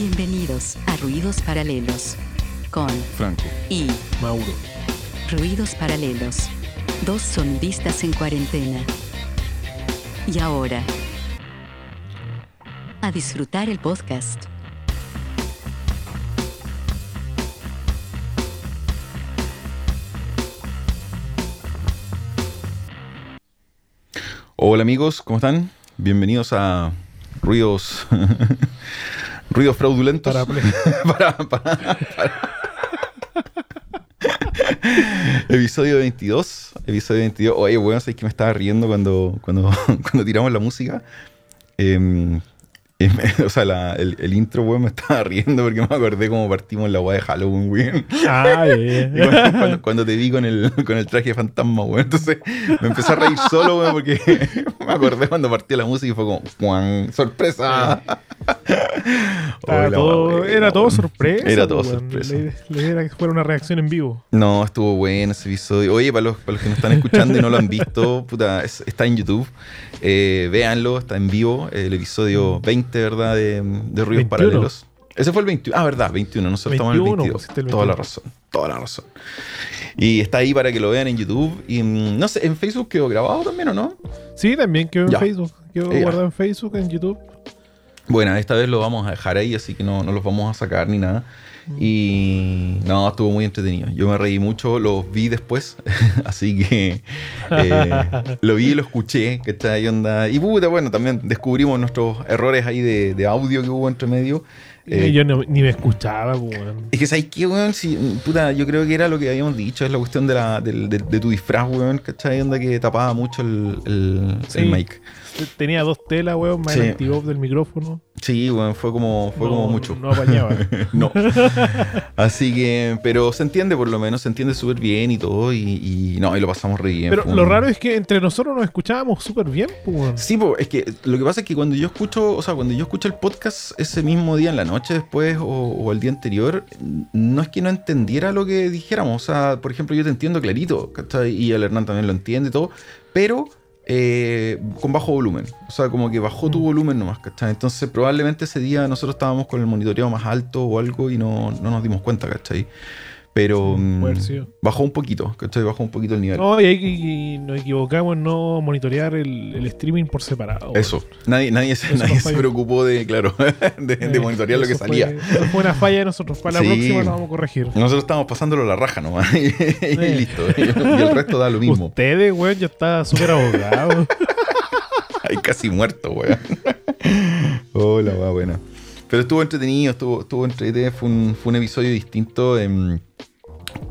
Bienvenidos a Ruidos Paralelos con Franco. y Mauro. Ruidos Paralelos, dos sonidistas en cuarentena. Y ahora, a disfrutar el podcast. Hola amigos, ¿cómo están? Bienvenidos a Ruidos Ruidos fraudulentos. Para. Para- para- episodio 22. Episodio 22. Oye, bueno, sabes que me estaba riendo cuando, cuando, cuando tiramos la música. O sea, la- el, el intro, weón, me estaba riendo porque me acordé cómo partimos la weá de Halloween, weón. Ah, cuando, cuando- cuando te vi con el, con el traje de fantasma, weón. Entonces me empecé a reír solo, weón, porque me acordé cuando partió la música y fue como, ¡Juan! ¡Sorpresa! Hola, todo- era todo sorpresa. Era todo sorpresa. La idea- La idea era que fuera una reacción en vivo. No, estuvo bueno ese episodio. Oye, para los, para los que nos están escuchando y no lo han visto, puta, es- está en YouTube. Eh, véanlo, está en vivo. El episodio 20, ¿verdad? De, de Ruidos 21. Paralelos. Ese fue el 21. Ah, verdad, 21. Nosotros estamos en el 21, 22. pusiste el Toda la 21. razón. Toda la razón. Y está ahí para que lo vean en YouTube. Y mm, no sé, ¿en Facebook quedó grabado también o no? Sí, también quedó en Ya. Facebook. Quedó Ya. guardado en Facebook, en YouTube. Bueno, esta vez lo vamos a dejar ahí, así que no, no los vamos a sacar ni nada. Y no, estuvo muy entretenido. Yo me reí mucho, lo vi después, así que eh, lo vi y lo escuché, ahí onda. Y puta, bueno, también descubrimos nuestros errores ahí de, de audio que hubo entre medio. Eh, yo no- ni me escuchaba, pues, weón. es que ¿sabes qué, weón? Si, puta, yo creo que era lo que habíamos dicho, es la cuestión de, la, del- de, de tu disfraz, weón, ¿cachai? Onda que tapaba mucho el, el, Sí. el mic. Tenía dos telas, weón, más Sí. el anti del micrófono. Sí, weón, fue como, fue No- como mucho. No apañaba. no. Así que, pero se entiende por lo menos, se entiende súper bien y todo, y, y no, y lo pasamos re bien. Pero lo un- raro es que entre nosotros nos escuchábamos súper bien, pues, weón. Sí, po, es que lo que pasa es que cuando yo escucho, o sea, cuando yo escucho el podcast ese mismo día en la noche después o, o el día anterior, no es que no entendiera lo que dijéramos. O sea, por ejemplo, yo te entiendo clarito, ¿cachai? Y el Hernán también lo entiende y todo, pero eh, con bajo volumen. O sea, como que bajó tu Mm. volumen nomás, ¿cachai? Entonces, probablemente ese día nosotros estábamos con el monitoreado más alto o algo y no, no nos dimos cuenta, ¿cachai? Pero Sí, mm, bajó un poquito, ¿cachai? Bajó un poquito el nivel. No, y, ahí y nos equivocamos en no monitorear el, el streaming por separado. Eso, nadie, nadie, se, nadie se preocupó de, claro, de, de Eh, monitorear lo que salía. Fue, eso fue una falla de nosotros. Para la Sí. próxima lo vamos a corregir. Nosotros estábamos pasándolo la raja nomás y, y listo. Y el resto da lo mismo. Ustedes, weón, yo estaba súper abogado. Ay, casi muerto, weón. Hola, weón, buena. Pero estuvo entretenido, estuvo, estuvo entretenido, fue un, fue un episodio distinto. em,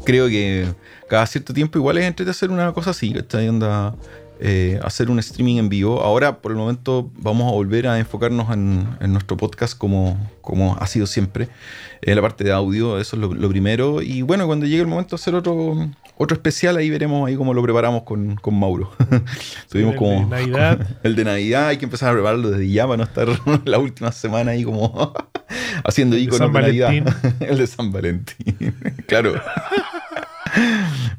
creo que cada cierto tiempo igual es entretenido hacer una cosa así, ¿cachai? Onda, eh, hacer un streaming en vivo. Ahora, por el momento, vamos a volver a enfocarnos en, en nuestro podcast como, como ha sido siempre. En la parte de audio, eso es lo, lo primero. Y bueno, cuando llegue el momento de hacer otro, otro especial, ahí veremos ahí cómo lo preparamos con, con Mauro. Tuvimos el como... de Navidad. El de Navidad hay que empezar a prepararlo desde ya para no estar la última semana ahí como haciendo El de Navidad. El de San Valentín. claro.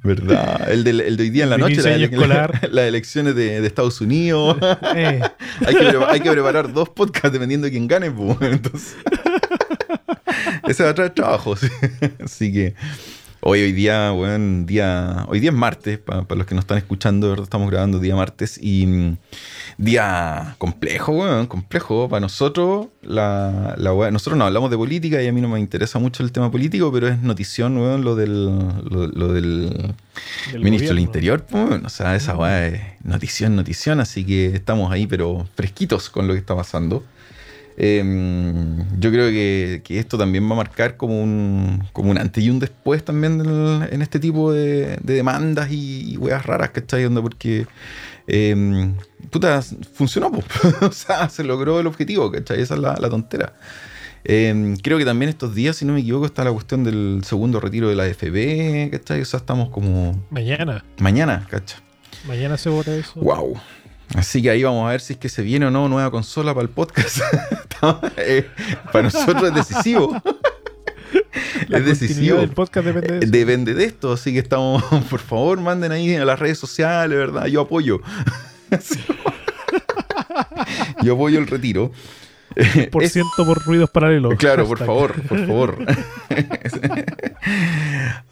¿Verdad? El de, el de hoy día en la noche, inicio la- las elecciones de, de Estados Unidos. Eh, hay, que, pre- hay que preparar dos podcasts dependiendo de quién gane. pues, Entonces, ese va a traer trabajo. sí. Así que hoy, hoy día, bueno, día, hoy día es martes, para los que nos están escuchando, estamos grabando día martes y mm, día complejo, weón, complejo. Para nosotros, la, la nosotros no hablamos de política y a mí no me interesa mucho el tema político, pero es notición, lo del, lo, lo del del ministro del. Interior, pues, o sea, esa weá es notición, notición, así que estamos ahí, pero fresquitos con lo que está pasando. Em, yo creo que, que esto también va a marcar como un, como un antes y un después también del- en este tipo de, de demandas y, y weas raras, ¿cachai? Onda porque, em, puta, funcionó, o sea, se logró el objetivo, ¿cachai? Esa es la, la tontera. Em, creo que también estos días, si no me equivoco, está la cuestión del segundo retiro de la AFP, ¿cachai? O sea, estamos como Mañana. mañana, ¿cachai? Mañana se vota eso. Wow. Así que ahí vamos a ver si es que se viene o no nueva consola para el podcast. Eh, para nosotros es decisivo. La es decisivo. del podcast depende de eso. Depende de esto, así que estamos, por favor, manden ahí a las redes sociales, ¿verdad? Yo apoyo. Yo apoyo el retiro. Por Es- ciento por ruidos paralelos. Claro, por favor, por favor.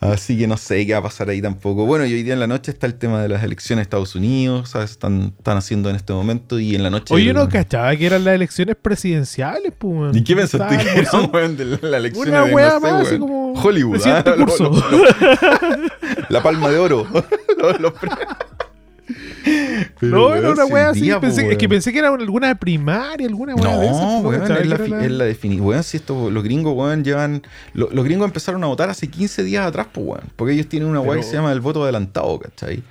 Así que no sé qué va a pasar ahí tampoco. Bueno, y hoy día en la noche está el tema de las elecciones de Estados Unidos, ¿sabes? Están, están haciendo en este momento y en la noche... Oye, yo no cachaba que eran las elecciones presidenciales, pues. weón. ¿Y qué pensaste que era, weón, de la, elección Una de, wea no sé, más, así weón, como Hollywood, ¿ah? Lo- lo- lo- la palma de oro. Los- Pero, no, era una hoy así. día, pensé- po, es que pensé que era alguna primaria, alguna wea de esas. No, po, weón, es la, definición. Weón, si esto, los gringos, weón, llevan. lo- los gringos empezaron a votar hace 15 días atrás, pues, weón. Porque ellos tienen una weá Pero- que se llama el voto adelantado, ¿cachai?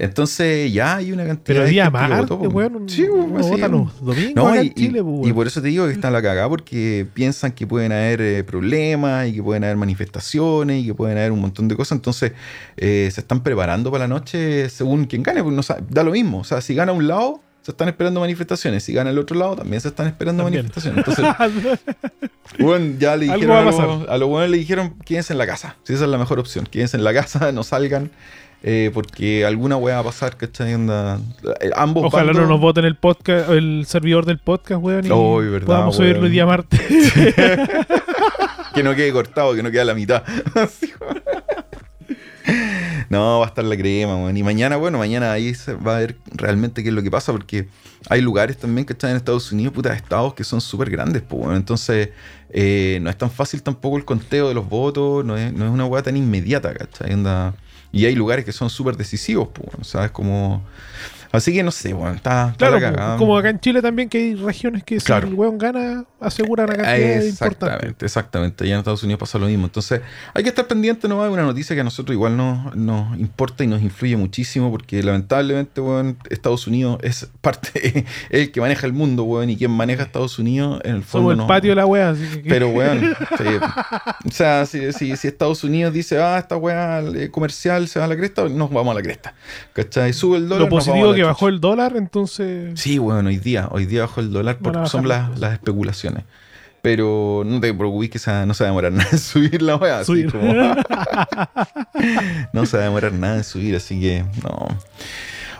Entonces ya hay una cantidad Pero de día gente que martes, votó, po. weón. Sí, weón. los domingos No, acá y, en Chile, y- po, y por eso te digo que está en la cagada porque piensan que pueden haber eh, problemas y que pueden haber manifestaciones y que pueden haber un montón de cosas. Entonces eh, se están preparando para la noche según quien gane. Pues no sa- da lo mismo. O sea, si gana un lado, se están esperando manifestaciones. Si gana el otro lado, también se están esperando También. manifestaciones. Entonces, bueno, ya le Algo dijeron va a a los buenos le dijeron quédense en la casa. Si esa es la mejor opción. Quédense en la casa, no salgan. Eh, porque alguna weá va a pasar, ¿cachai? Onda, eh, ambos Ojalá no nos voten el podcast, el servidor del podcast, weón. Y verdad, podamos weón. subirlo el día martes. Que no quede cortado, que no quede a la mitad. No, va a estar la crema, weón. Y mañana, bueno, mañana ahí se va a ver realmente qué es lo que pasa, porque hay lugares también que están en Estados Unidos, puta, estados que son súper grandes, pues, bueno. Entonces, eh, no es tan fácil tampoco el conteo de los votos, no es, no es una weá tan inmediata, ¿cachai? Onda- y hay lugares que son súper decisivos, pues, ¿sabes? Como... Así que no sé, bueno, está, está claro, la como acá en Chile también que hay regiones que Claro. si el weón gana, asegura una cantidad importante. Exactamente, exactamente. Allá en Estados Unidos pasa lo mismo. Entonces, hay que estar pendiente nomás de una noticia que a nosotros igual nos, nos importa y nos influye muchísimo, porque lamentablemente, weón, Estados Unidos es parte, es el que maneja el mundo, weón, y quien maneja Estados Unidos, en el fondo. Somos el no- patio de la wea. Así que, Pero, weón, sí. o sea, si, si- si Estados Unidos dice, ah, esta weá eh, comercial se va a la cresta, nos vamos a la cresta. ¿Cachai? Sube el dólar. lo nos vamos a positivo la que bajó el dólar, entonces. Sí, bueno, hoy día, hoy día bajó el dólar porque son las, las especulaciones. Pero no te preocupes que se- no se va a demorar nada en subir la weá. Subir. como- no se va a demorar nada en subir, así que no.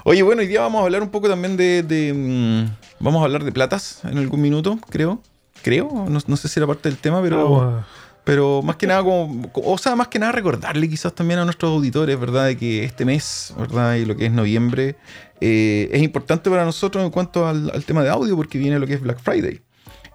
Oye, bueno, hoy día vamos a hablar un poco también de. de, mm, vamos a hablar de platas en algún minuto, creo. Creo, no, no sé si era parte del tema, pero. Vamos a- Pero más que nada, como, o sea, más que nada recordarle quizás también a nuestros auditores, ¿verdad? De que este mes, ¿verdad? Y lo que es noviembre, eh, es importante para nosotros en cuanto al, al tema de audio, porque viene lo que es Black Friday.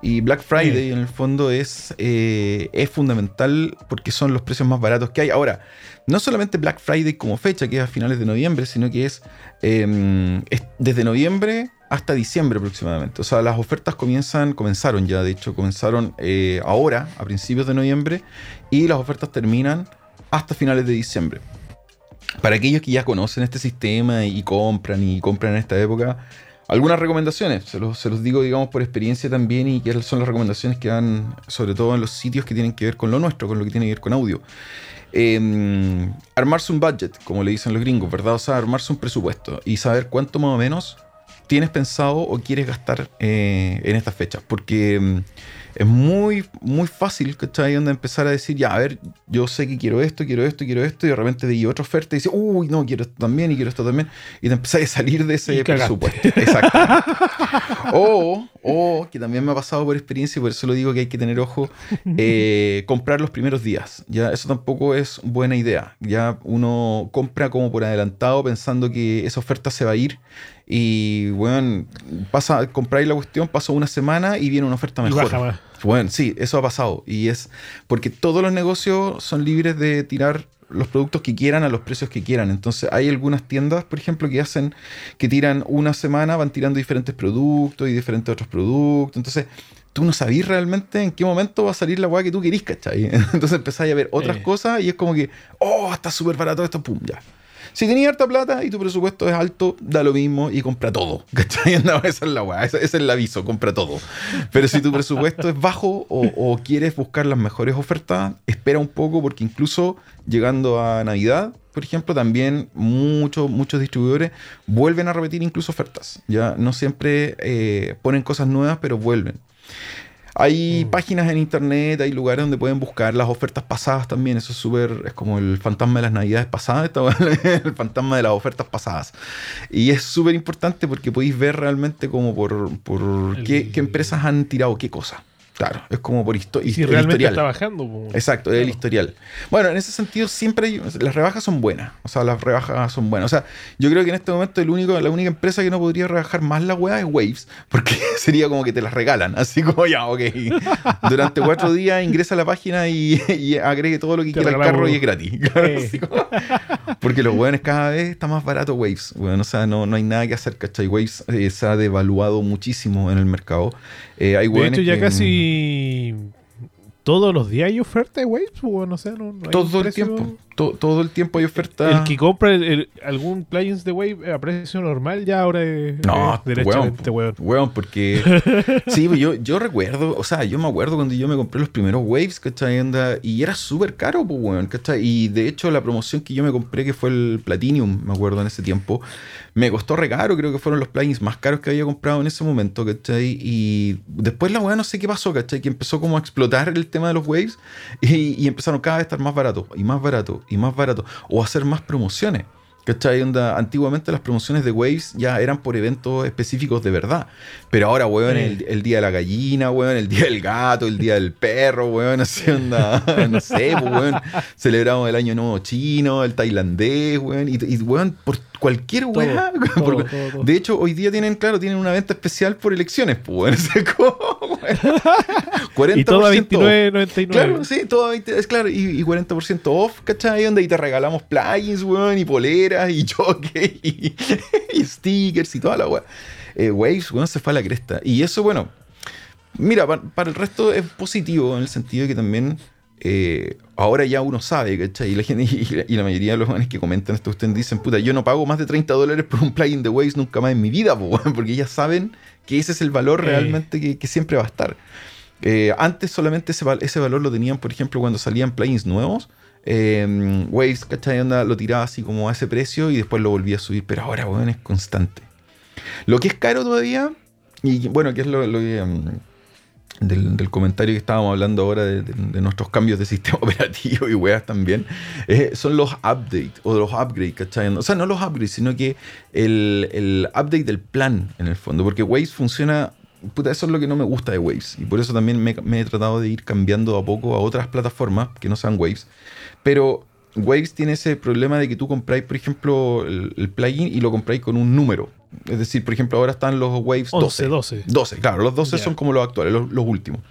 Y Black Friday en el fondo es, eh, es fundamental porque son los precios más baratos que hay. Ahora, no solamente Black Friday como fecha, que es a finales de noviembre, sino que es, eh, es desde noviembre hasta diciembre aproximadamente. O sea, las ofertas comienzan, comenzaron ya, de hecho, comenzaron eh, ahora, a principios de noviembre, y las ofertas terminan hasta finales de diciembre. Para aquellos que ya conocen este sistema y compran y compran en esta época, algunas recomendaciones, se los, digo, digamos, por experiencia también, y que son las recomendaciones que dan, sobre todo en los sitios que tienen que ver con lo nuestro, con lo que tiene que ver con audio. Eh, armarse un budget, como le dicen los gringos, ¿verdad? O sea, armarse un presupuesto y saber cuánto más o menos tienes pensado o quieres gastar eh, en estas fechas. Porque mm, es muy, muy fácil, ¿cachai? Donde empezar a decir, ya, a ver, yo sé que quiero esto, quiero esto, quiero esto, y de repente veía otra oferta y dice, uy, no, quiero esto también y quiero esto también. Y te empezás a salir de ese presupuesto. Exacto. o, o, que también me ha pasado por experiencia y por eso lo digo que hay que tener ojo, eh, comprar los primeros días. Ya, eso tampoco es buena idea. Ya uno compra como por adelantado pensando que esa oferta se va a ir. Y bueno, pasa, compráis la cuestión, pasa una semana y viene una oferta mejor. baja. Bueno, sí, eso ha pasado. Y es porque todos los negocios son libres de tirar los productos que quieran a los precios que quieran. Entonces, hay algunas tiendas, por ejemplo, que hacen que tiran una semana, van tirando diferentes productos y diferentes otros productos. Entonces, tú no sabís realmente en qué momento va a salir la weá que tú querís, ¿cachai? Entonces empezáis a ver otras Eh. cosas y es como que, oh, está súper barato esto, pum, ya. Si tenías harta plata y tu presupuesto es alto, da lo mismo y compra todo. Esa es la weá, ese es el aviso, compra todo. Pero si tu presupuesto es bajo o, o quieres buscar las mejores ofertas, espera un poco porque incluso llegando a Navidad, por ejemplo, también muchos, muchos distribuidores vuelven a repetir incluso ofertas. Ya no siempre eh, ponen cosas nuevas, pero vuelven. Hay Mm. páginas en internet, hay lugares donde pueden buscar las ofertas pasadas también. Eso es súper, es como el fantasma de las navidades pasadas, el fantasma de las ofertas pasadas. Y es súper importante porque podéis ver realmente como por, por El- qué, qué empresas han tirado qué cosa. Claro, es como por histo- Y si el realmente historial. está bajando. po. Exacto, es el Claro. historial. Bueno, en ese sentido siempre hay- las rebajas son buenas. O sea, las rebajas son buenas. O sea, yo creo que en este momento el único, la única empresa que no podría rebajar más la weá es Waves, porque sería como que te las regalan. Así como ya, ok. Durante cuatro días ingresa a la página y, y agregue todo lo que Te quiera al carro y es gratis. Claro, como- porque los weones cada vez está más barato Waves. Bueno, o sea, no, no hay nada que hacer, ¿cachai? Waves eh, se ha devaluado muchísimo en el mercado. Eh, hay De hecho, ya que- casi todos los días hay oferta de Waves, pues, sé, no, Todo el precio- tiempo. To- todo el tiempo hay oferta. El que compra el- el- algún plugins de Wave a precio normal ya ahora es, No, es derechamente weón. Weón, porque. sí, yo, yo recuerdo, o sea, yo me acuerdo cuando yo me compré los primeros Waves, ¿cachai? Y era súper caro, pues, weón, ¿cachai? Y de hecho, la promoción que yo me compré, que fue el Platinum, me acuerdo en ese tiempo, me costó re caro, creo que fueron los plugins más caros que había comprado en ese momento, ¿cachai? Y después la weá no sé qué pasó, ¿cachai? Que empezó como a explotar el tema de los Waves y, y empezaron cada vez a estar más baratos, y más baratos, y más baratos, o a hacer más promociones. ¿Cachai? Onda, antiguamente las promociones de Waves ya eran por eventos específicos de verdad. Pero ahora, weón, el, el día de la gallina, weón, el día del gato, el día del perro, weón, así onda, no sé, pues, weón. Celebramos el año nuevo chino, el tailandés, weón, y, y, weón, por cualquier weá. de hecho, hoy día tienen, claro, tienen una venta especial por elecciones, pues, weón. Es como, weón, 40% Y todo a off. 29.99. Claro, sí, todo 20, es claro, y, y 40% off, ¿cachai? Y te regalamos plugins, weón, y poleras, y jockey, y, y stickers, y toda la weá. Eh, Waves, weón, se fue a la cresta. Y eso, bueno, mira, pa- para, el resto es positivo en el sentido de que también eh, ahora ya uno sabe, ¿cachai? Y la, gente, y, la, y la mayoría de los jóvenes que comentan esto, ustedes dicen, puta, yo no pago más de 30 dólares por un plugin de Waves nunca más en mi vida, po, porque ya saben que ese es el valor realmente que, que siempre va a estar. Eh, antes solamente ese, val- ese valor lo tenían, por ejemplo, cuando salían plugins nuevos. Eh, Waves, ¿cachai? Onda, lo tiraba así como a ese precio y después lo volvía a subir, pero ahora, weón, es constante. Lo que es caro todavía, y bueno, que es lo, lo que, mm, del, comentario que estábamos hablando ahora de nuestros cambios de sistema operativo y weas también, eh, son los updates o los upgrades, ¿cachai? O sea, no los upgrades, sino que el, el update del plan en el fondo, porque Waves funciona puta, eso es lo que no me gusta de Waves. Y por eso también me, me he tratado de ir cambiando a poco a otras plataformas que no sean Waves. Pero Waves tiene ese problema de que tú compráis, por ejemplo, el, el plugin y lo compráis con un número. Es decir, por ejemplo, ahora están los Waves 12. 11, 12. 12, claro, los 12 Ya. son como los actuales, los, los últimos.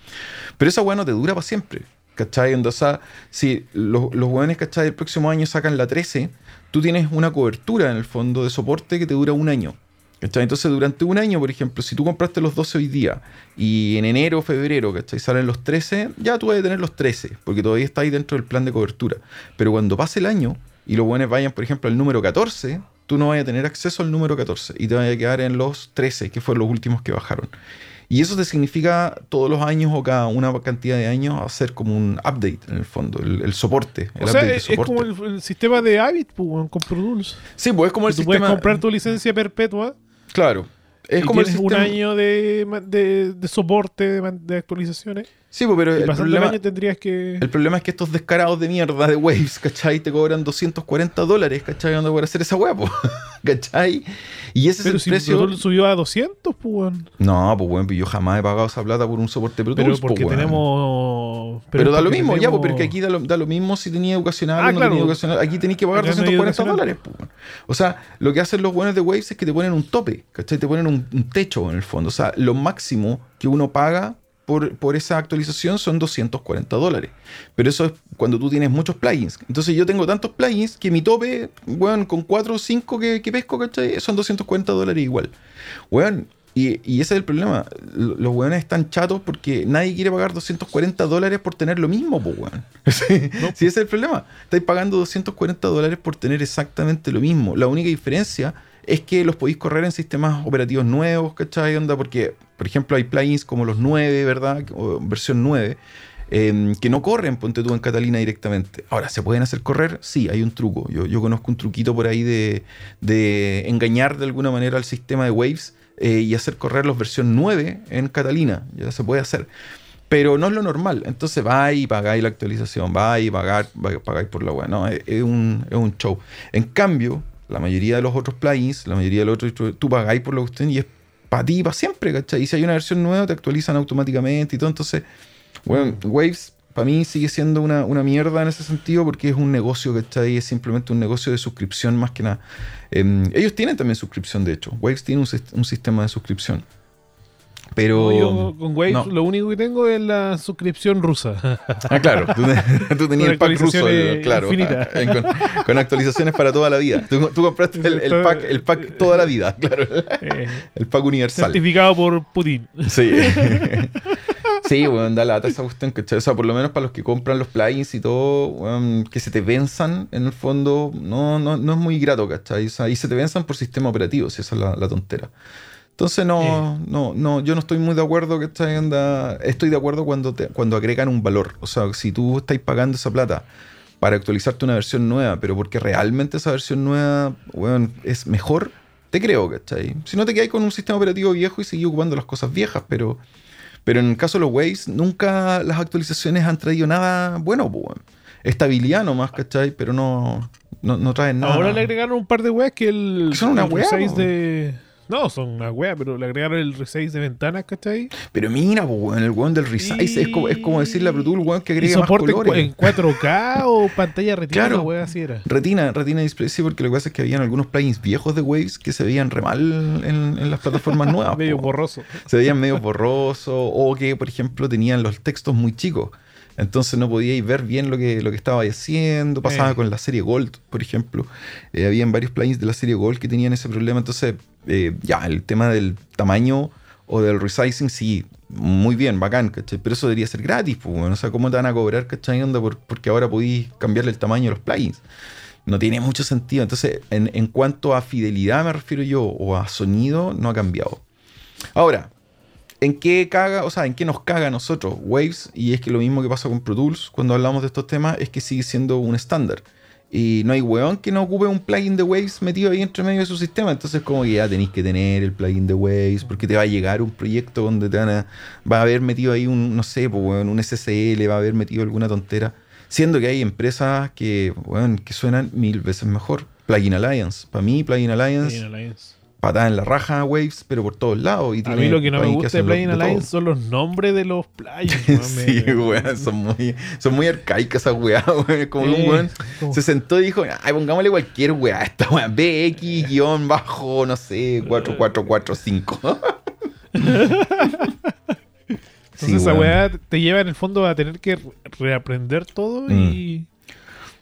Pero esa weá no te dura para siempre. ¿Cachai? Entonces, sea, si los, los weones, ¿cachai? El próximo año sacan la 13, tú tienes una cobertura en el fondo de soporte que te dura un año. ¿Cachai? Entonces, durante un año, por ejemplo, si tú compraste los 12 hoy día y en enero o febrero, ¿cachai? Salen los 13, ya tú vas a tener los 13, porque todavía está ahí dentro del plan de cobertura. Pero cuando pase el año y los buenos vayan, por ejemplo, al número 14, tú no vas a tener acceso al número 14 y te vas a quedar en los 13, que fueron los últimos que bajaron. Y eso te significa todos los años o cada una cantidad de años hacer como un update en el fondo, el, el soporte. El O sea, es, soporte. como el, el sistema de Avid pues, con Pro Tools. Sí, pues es como el tú sistema. puedes comprar tu licencia perpetua Claro. Es y como el sistema. un año de, de, de soporte, de, de actualizaciones. Sí, pues, pero el problema, el año tendrías que... el problema es que estos descarados de mierda de Waves, ¿cachai? Te cobran 240 dólares, ¿cachai? Anda por hacer esa hueá, ¿cachai? Y ese Pero es si el precio. Pro Tools subió a 200, pues, weón. No, pues bueno, pues yo jamás he pagado esa plata por un soporte Pro Pero porque pues, weón. tenemos... Pero, da lo mismo, ya, pues, porque aquí da lo, da lo mismo si tenía educacional Ah, o no claro. tenía educacional. Aquí tenéis que pagar Acá no hay 240 educacional. dólares, pues, weón. O sea, lo que hacen los buenos de Waves es que te ponen un tope, ¿cachai? Te ponen un, un techo en el fondo. O sea, lo máximo que uno paga por, por esa actualización son 240 dólares. Pero eso es cuando tú tienes muchos plugins. Entonces yo tengo tantos plugins que mi tope, weón, con 4 o 5 que, que pesco, ¿cachai? Son 240 dólares igual. Weón, y, y ese es el problema. Los weones están chatos porque nadie quiere pagar 240 dólares por tener lo mismo, pues weón. Sí, sí, ese es el problema. Estáis pagando 240 dólares por tener exactamente lo mismo. La única diferencia es que los podéis correr en sistemas operativos nuevos, ¿cachai? Onda, porque, por ejemplo, hay plugins como los 9, ¿verdad? Versión 9. eh, que no corren, ponte tú en Catalina directamente. Ahora, ¿se pueden hacer correr? Sí, hay un truco. Yo, conozco un truquito por ahí de, engañar de alguna manera al sistema de Waves eh, y hacer correr los versión 9 en Catalina. Ya se puede hacer. Pero no es lo normal. Entonces va y pagáis la actualización, va y pagar, pagáis por la web. No, es, es un, es un show. En cambio, la mayoría de los otros plugins, la mayoría de los otros, tú pagáis por la cuestión y es para ti, para siempre, ¿cachai? Y si hay una versión nueva, te actualizan automáticamente y todo. Entonces, bueno, Waves para mí sigue siendo una, una, mierda en ese sentido porque es un negocio que está ahí, es simplemente un negocio de suscripción más que nada. Eh, ellos tienen también suscripción, de hecho. Waves tiene un sistema de suscripción. Pero. No, yo con Waves no. lo único que tengo es la suscripción rusa. Ah, claro. Tú, tú tenías el pack ruso, claro. Con, con, actualizaciones para toda la vida. Tú, tú compraste el, el, pack, el pack toda la vida, claro. Eh, el pack universal. Certificado por Putin. Sí. Sí, weón, da lata esa cuestión, ¿cachai? O sea, por lo menos para los que compran los plugins y todo, weón, que se te venzan, en el fondo, no, no, no es muy grato, ¿cachai? O sea, y se te venzan por sistema operativo, si esa es la, la tontera. Entonces no, eh. no, no, yo no estoy muy de acuerdo que esta anda. Estoy de acuerdo cuando, te, cuando agregan un valor. O sea, si tú estás pagando esa plata para actualizarte una versión nueva, pero porque realmente esa versión nueva bueno, es mejor, te creo, ¿cachai? Si no te quedas con un sistema operativo viejo y seguís ocupando las cosas viejas, pero, pero en el caso de los Waze, nunca las actualizaciones han traído nada bueno, pues, estabilidad nomás, ¿cachai? Pero no, no, no traen nada. Ahora le agregaron un par de weas que el. ¿Que son una wea, 6 de. No, son una wea, pero le agregaron el resize de ventanas, ¿cachai? Pero mira, pues, el weón del resize y... es, como, es como decirle a Pro Tools, weón, que agrega más colores. en 4K o pantalla retina, claro, wea, así era. Retina, retina display, sí, porque lo que pasa es que habían algunos plugins viejos de Waves que se veían re mal en, en las plataformas nuevas. medio borroso. Se veían medio borroso o que, por ejemplo, tenían los textos muy chicos. Entonces no podíais ver bien lo que, lo que estaba haciendo. Pasaba eh. con la serie Gold, por ejemplo. Eh, habían varios plugins de la serie Gold que tenían ese problema. Entonces, eh, ya, el tema del tamaño o del resizing, sí, muy bien, bacán. Pero eso debería ser gratis, pues, bueno. O sea, ¿cómo te van a cobrar, ¿cachai? Onda por, porque ahora podéis cambiarle el tamaño de los plugins. No tiene mucho sentido. Entonces, en, en cuanto a fidelidad me refiero yo, o a sonido, no ha cambiado. Ahora, ¿En qué caga, o sea, en qué nos caga a nosotros Waves? Y es que lo mismo que pasa con Pro Tools cuando hablamos de estos temas es que sigue siendo un estándar. Y no hay weón que no ocupe un plugin de Waves metido ahí entre medio de su sistema. Entonces, como que ya tenéis que tener el plugin de Waves, porque te va a llegar un proyecto donde te van a, va a haber metido ahí un, no sé, pues, weón, un SSL, va a haber metido alguna tontera. Siendo que hay empresas que, weón, que suenan mil veces mejor. Plugin Alliance. Para mí, Plugin Alliance. Plugin Alliance patada en la raja Waves, pero por todos lados. Y a mí lo que no me gusta de Plugin Alliance son los nombres de los plugins. sí, weón, son muy, son muy arcaicas esas weas, weón. Como un weón se sentó y dijo, ay, pongámosle cualquier wea a esta wea. BX guion bajo, no sé, 4445. Entonces sí, esa weá te lleva en el fondo a tener que reaprender todo y... Mm.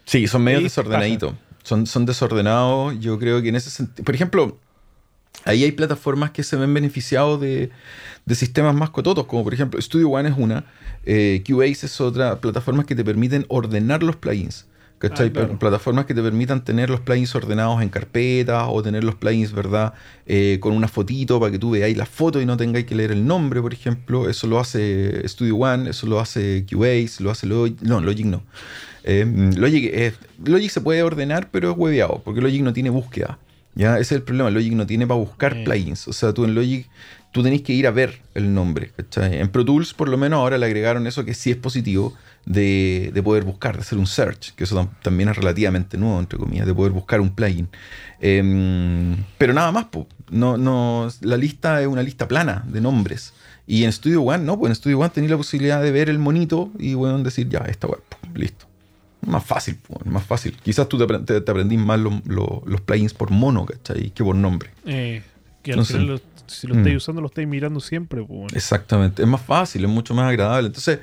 Sí, son medio desordenaditos. Son, son desordenados. Yo creo que en ese sentido... Por ejemplo Ahí hay plataformas que se ven beneficiados de, de sistemas más cototos, como por ejemplo Studio One es una, eh, Cubase es otra, plataformas que te permiten ordenar los plugins. ¿Cachai? Ah, claro. Plataformas que te permitan tener los plugins ordenados en carpetas o tener los plugins, ¿verdad? Eh, con una fotito para que tú veáis la foto y no tengáis que leer el nombre, por ejemplo. Eso lo hace Studio One, eso lo hace Cubase, lo hace Logic. No, Logic no. Eh, Logic, Logic se puede ordenar, pero es hueveado, porque Logic no tiene búsqueda. Ya, ese es el problema. Logic no tiene para buscar plugins. O sea, tú en Logic, tú tenés que ir a ver el nombre. ¿cachai? En Pro Tools, por lo menos, ahora le agregaron eso que sí es positivo de, de poder buscar, de hacer un search, que eso también es relativamente nuevo, entre comillas, de poder buscar un plugin. Eh, pero nada más, po. No, no, la lista es una lista plana de nombres. Y en Studio One, no, pues en Studio One tenéis la posibilidad de ver el monito y bueno, decir, ya, esta web, listo. Más fácil, más fácil. Quizás tú te, te, te aprendís más lo, lo, los plugins por mono, ¿cachai? Que por nombre. Eh, que al final, lo, si lo estáis mm. usando, lo estáis mirando siempre. Pues, Exactamente. Es más fácil, es mucho más agradable. Entonces,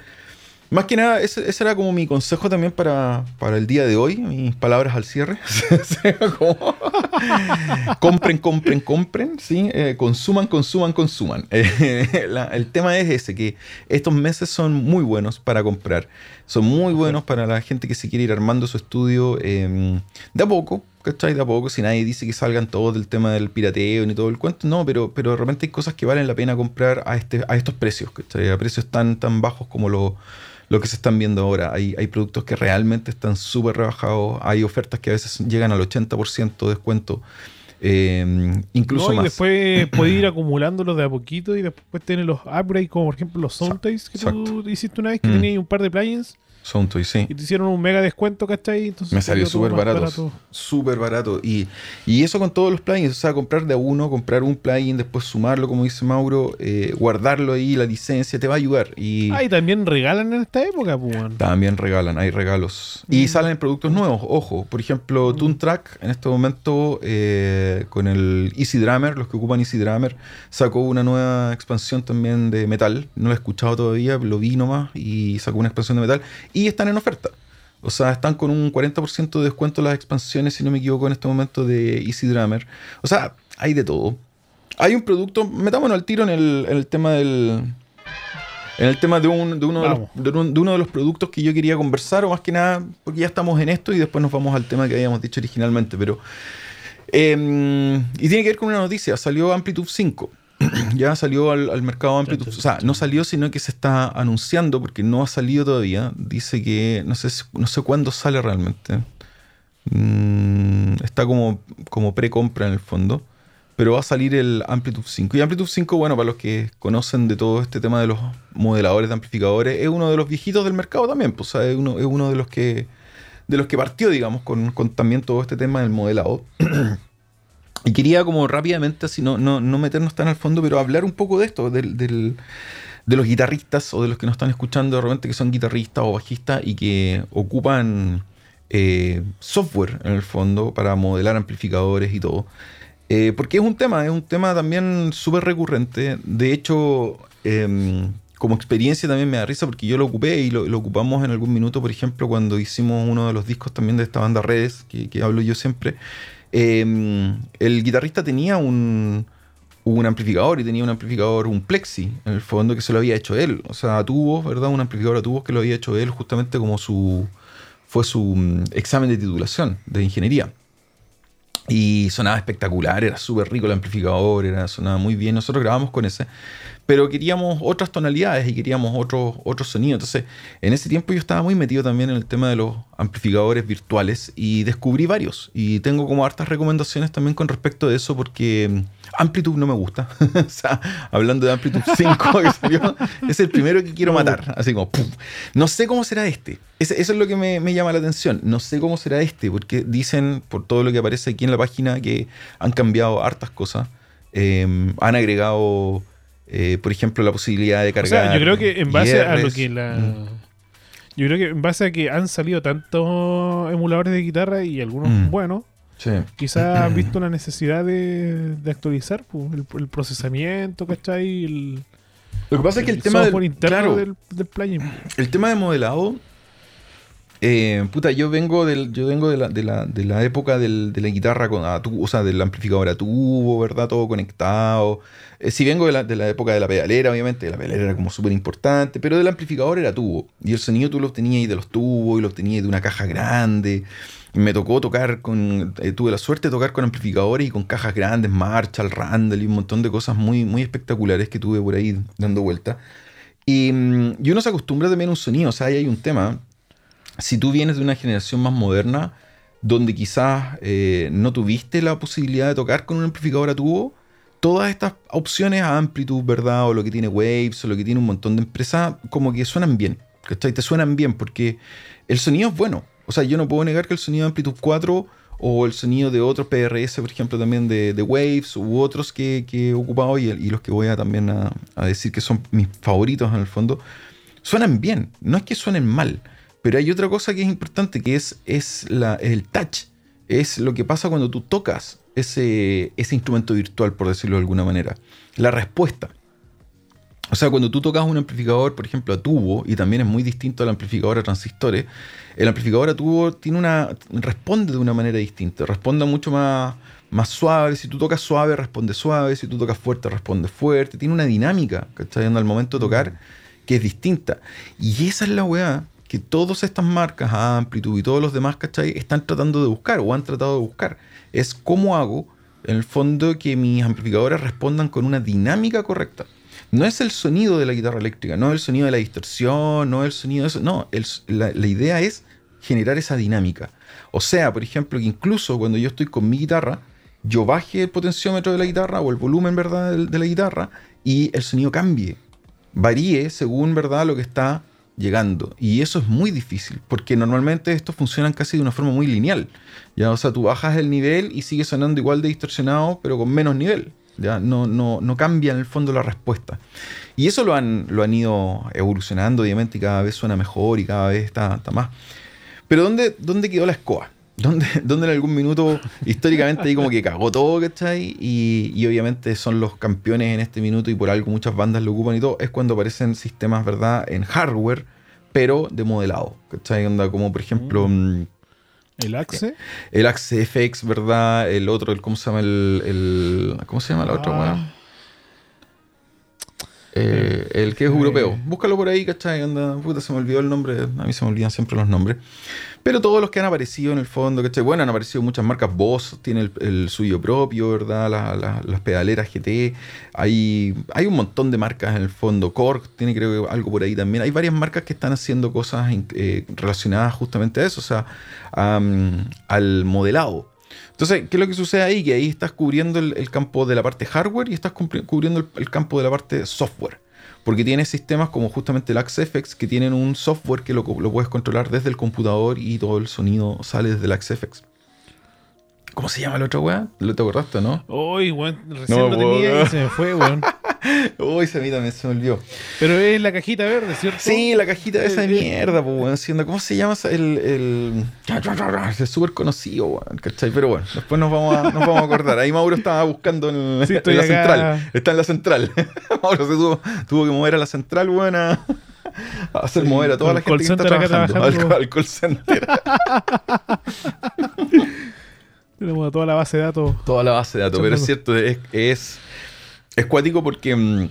más que nada, ese, ese, era como mi consejo también para, para el día de hoy, mis palabras al cierre. compren, compren, compren, ¿sí? Eh, consuman, consuman, consuman. Eh, la, el tema es ese, que estos meses son muy buenos para comprar. Son muy buenos para la gente que se quiere ir armando su estudio eh, de a poco, ¿cachai? De a poco, si nadie dice que salgan todos del tema del pirateo ni todo el cuento, no, pero, pero de repente hay cosas que valen la pena comprar a, este, a estos precios, ¿cachai? A precios tan, tan bajos como los lo que se están viendo ahora. Hay, hay productos que realmente están súper rebajados, hay ofertas que a veces llegan al 80% de descuento. Eh, incluso No, y más. después puede ir acumulándolos de a poquito y después tiene los upgrades, como por ejemplo los Soundtaste que tú hiciste una vez, que Mm. tenías un par de plugins Soundtoy, sí. y te hicieron un mega descuento, ¿cachai? Entonces Me salió súper barato. Súper barato. Y, y eso con todos los plugins. O sea, comprar de a uno, comprar un plugin, después sumarlo, como dice Mauro, eh, guardarlo ahí, la licencia, te va a ayudar. Y Ah, y también regalan en esta época, pues. también regalan, hay regalos. Y Mm. salen productos nuevos, ojo. Por ejemplo, Toontrack en este momento eh, con el Easy Drummer, los que ocupan Easy Drummer, sacó una nueva expansión también de metal. No la he escuchado todavía, lo vi nomás y sacó una expansión de metal. Y están en oferta. O sea, están con un 40% de descuento las expansiones, si no me equivoco, en este momento de Easy Drummer. O sea, hay de todo. Hay un producto, metámonos al tiro en el, en el tema del. En el tema de, un- de uno de, los, Vamos. de un- de uno de los productos que yo quería conversar, o más que nada, porque ya estamos en esto y después nos vamos al tema que habíamos dicho originalmente. Pero. eh, y tiene que ver con una noticia: salió Amplitude 5. ya salió al, al mercado Amplitude. O sea, no salió, sino que se está anunciando porque no ha salido todavía. Dice que no sé, no sé cuándo sale realmente. Mm, está como, como pre-compra en el fondo. Pero va a salir el Amplitude 5. Y Amplitude 5, bueno, para los que conocen de todo este tema de los modeladores de amplificadores, es uno de los viejitos del mercado también. Pues, o sea, es, uno, es uno de los que de los que partió, digamos, con, con también todo este tema del modelado. y quería como rápidamente, así no, no, no meternos tan al fondo, pero hablar un poco de esto, del, del- de los guitarristas o de los que nos están escuchando de repente que son guitarristas o bajistas y que ocupan eh, software en el fondo para modelar amplificadores y todo. Eh, porque es un tema, es un tema también súper recurrente. De hecho, em, como experiencia también me da risa porque yo lo ocupé y lo, ocupamos en algún minuto, por ejemplo, cuando hicimos uno de los discos también de esta banda Redes, que hablo yo siempre. Em, el guitarrista tenía un, un amplificador y tenía un amplificador, un plexi, en el fondo, que se lo había hecho él. O sea, tubos, ¿verdad? Un amplificador a tubos que lo había hecho él justamente como su... fue su mm, examen de titulación de ingeniería. Y sonaba espectacular, era súper rico el amplificador, era, sonaba muy bien. Nosotros grabamos con ese, pero queríamos otras tonalidades y queríamos otros otros sonidos. Entonces, en ese tiempo yo estaba muy metido también en el tema de los amplificadores virtuales y descubrí varios. Y tengo como hartas recomendaciones también con respecto de eso porque mm, Amplitude no me gusta. o sea, hablando de Amplitude 5 que salió, es el primero que quiero matar. Así como, ¡pum! no sé cómo será este. Eso es lo que me, me llama la atención. No sé cómo será este, porque dicen, por todo lo que aparece aquí en la página, que han cambiado hartas cosas. Eh, han agregado, eh, por ejemplo, la posibilidad de O cargar. sea, yo creo que en base a lo que la. Mm. Yo creo que en base a que han salido tantos emuladores de guitarra y algunos Mm. buenos, Sí. quizás han visto la necesidad de, de actualizar pues, el, el procesamiento, ¿cachai? El, Lo que pasa es que el, tema del, interno claro, del, del plugin. el tema de modelado, eh, puta, yo vengo del, yo vengo de la, de la, de la época del- de la guitarra con a tu- o sea, del amplificador a tubo, ¿verdad? Todo conectado. Eh, sí vengo de la, de la época de la pedalera, obviamente, la pedalera era como súper importante, pero del amplificador era tubo. Y el sonido tú lo obtenías ahí de los tubos y lo obtenías de una caja grande. Me tocó tocar con, eh, tuve la suerte de tocar con amplificadores y con cajas grandes, Marshall, Randall y un montón de cosas muy, muy espectaculares que tuve por ahí dando vuelta. Y, mm, y uno se acostumbra también a un sonido, o sea, ahí hay un tema. Si tú vienes de una generación más moderna, donde quizás eh, no tuviste la posibilidad de tocar con un amplificador a tubo, todas estas opciones a Amplitude, ¿verdad? O lo que tiene Waves, o lo que tiene un montón de empresas, como que suenan bien, ¿cachai? Te suenan bien porque el sonido es bueno. O sea, yo no puedo negar que el sonido de Amplitude 4 o el sonido de otros PRS, por ejemplo, también de, de Waves u otros que, que he ocupado y, y los que voy a también a, decir que son mis favoritos en el fondo, suenan bien. No es que suenen mal, pero hay otra cosa que es importante que es, es la, el touch. Es lo que pasa cuando tú tocas ese, ese instrumento virtual, por decirlo de alguna manera. La respuesta. O sea, cuando tú tocas un amplificador, por ejemplo, a tubo, y también es muy distinto al amplificador a transistores, el amplificador a tubo tiene una, responde de una manera distinta, responde mucho más, más suave. Si tú tocas suave, responde suave. Si tú tocas fuerte, responde fuerte. Tiene una dinámica, ¿cachai? Al momento de tocar, que es distinta. Y esa es la weá que todas estas marcas, Amplitude y todos los demás, ¿cachai? Están tratando de buscar o han tratado de buscar. Es cómo hago, en el fondo, que mis amplificadores respondan con una dinámica correcta. No es el sonido de la guitarra eléctrica, no es el sonido de la distorsión, no es el sonido de eso. No, la, idea es generar esa dinámica. O sea, por ejemplo, que incluso cuando yo estoy con mi guitarra, yo baje el potenciómetro de la guitarra o el volumen, ¿verdad?, de, de la guitarra y el sonido cambie, varíe según, ¿verdad?, lo que está llegando. Y eso es muy difícil, porque normalmente esto funciona casi de una forma muy lineal. ¿ya? O sea, tú bajas el nivel y sigue sonando igual de distorsionado, pero con menos nivel. ¿ya? No, no, no cambia en el fondo la respuesta. Y eso lo han, lo han ido evolucionando, obviamente, y cada vez suena mejor y cada vez está, está más. Pero ¿dónde, ¿dónde quedó la escoba? ¿Dónde, ¿Dónde, en algún minuto históricamente ahí como que cagó todo, ¿cachai? Y, y, obviamente son los campeones en este minuto y por algo muchas bandas lo ocupan y todo, es cuando aparecen sistemas, ¿verdad? En hardware, pero de modelado, ¿cachai? Onda como por ejemplo... Mm. ¿El Axe? El Axe FX, ¿verdad? El otro, el, ¿cómo se llama? El, el ¿Cómo se llama la otra, ah. Eh, el que es europeo. Búscalo por ahí, ¿cachai? Anda, puta, se me olvidó el nombre. A mí se me olvidan siempre los nombres. Pero todos los que han aparecido en el fondo, ¿cachai? Bueno, han aparecido muchas marcas. Boss tiene el, suyo propio, ¿verdad? las pedaleras GT. Hay, hay un montón de marcas en el fondo. Korg tiene creo que algo por ahí también. Hay varias marcas que están haciendo cosas eh, relacionadas justamente a eso, o sea, al modelado. Entonces, ¿qué es lo que sucede ahí? Que ahí estás cubriendo el, campo de la parte hardware y estás cubriendo el, campo de la parte software. Porque tienes sistemas como justamente el AxeFX que tienen un software que lo, lo puedes controlar desde el computador y todo el sonido sale desde el AxeFX. ¿Cómo se llama la otra weá? ¿Lo te acordaste, no? Uy, weón, recién lo tenía y se me fue, weón. Uy, se me también se me olvidó. Pero es la cajita verde, ¿cierto? Sí, la cajita esa de mierda, pues, weón. Siendo, ¿Cómo se llama? El. el... Es súper conocido, weón, ¿cachai? Pero bueno, después nos vamos a, nos vamos a acordar. Ahí Mauro estaba buscando en, sí, en la central. Está en la central. Mauro se tuvo, tuvo que mover a la central, weón, a hacer mover a toda la gente que está trabajando. Al, al call center. Tenemos toda la base de datos. Toda la base de datos, pero es cierto, es, es, cuático porque mm,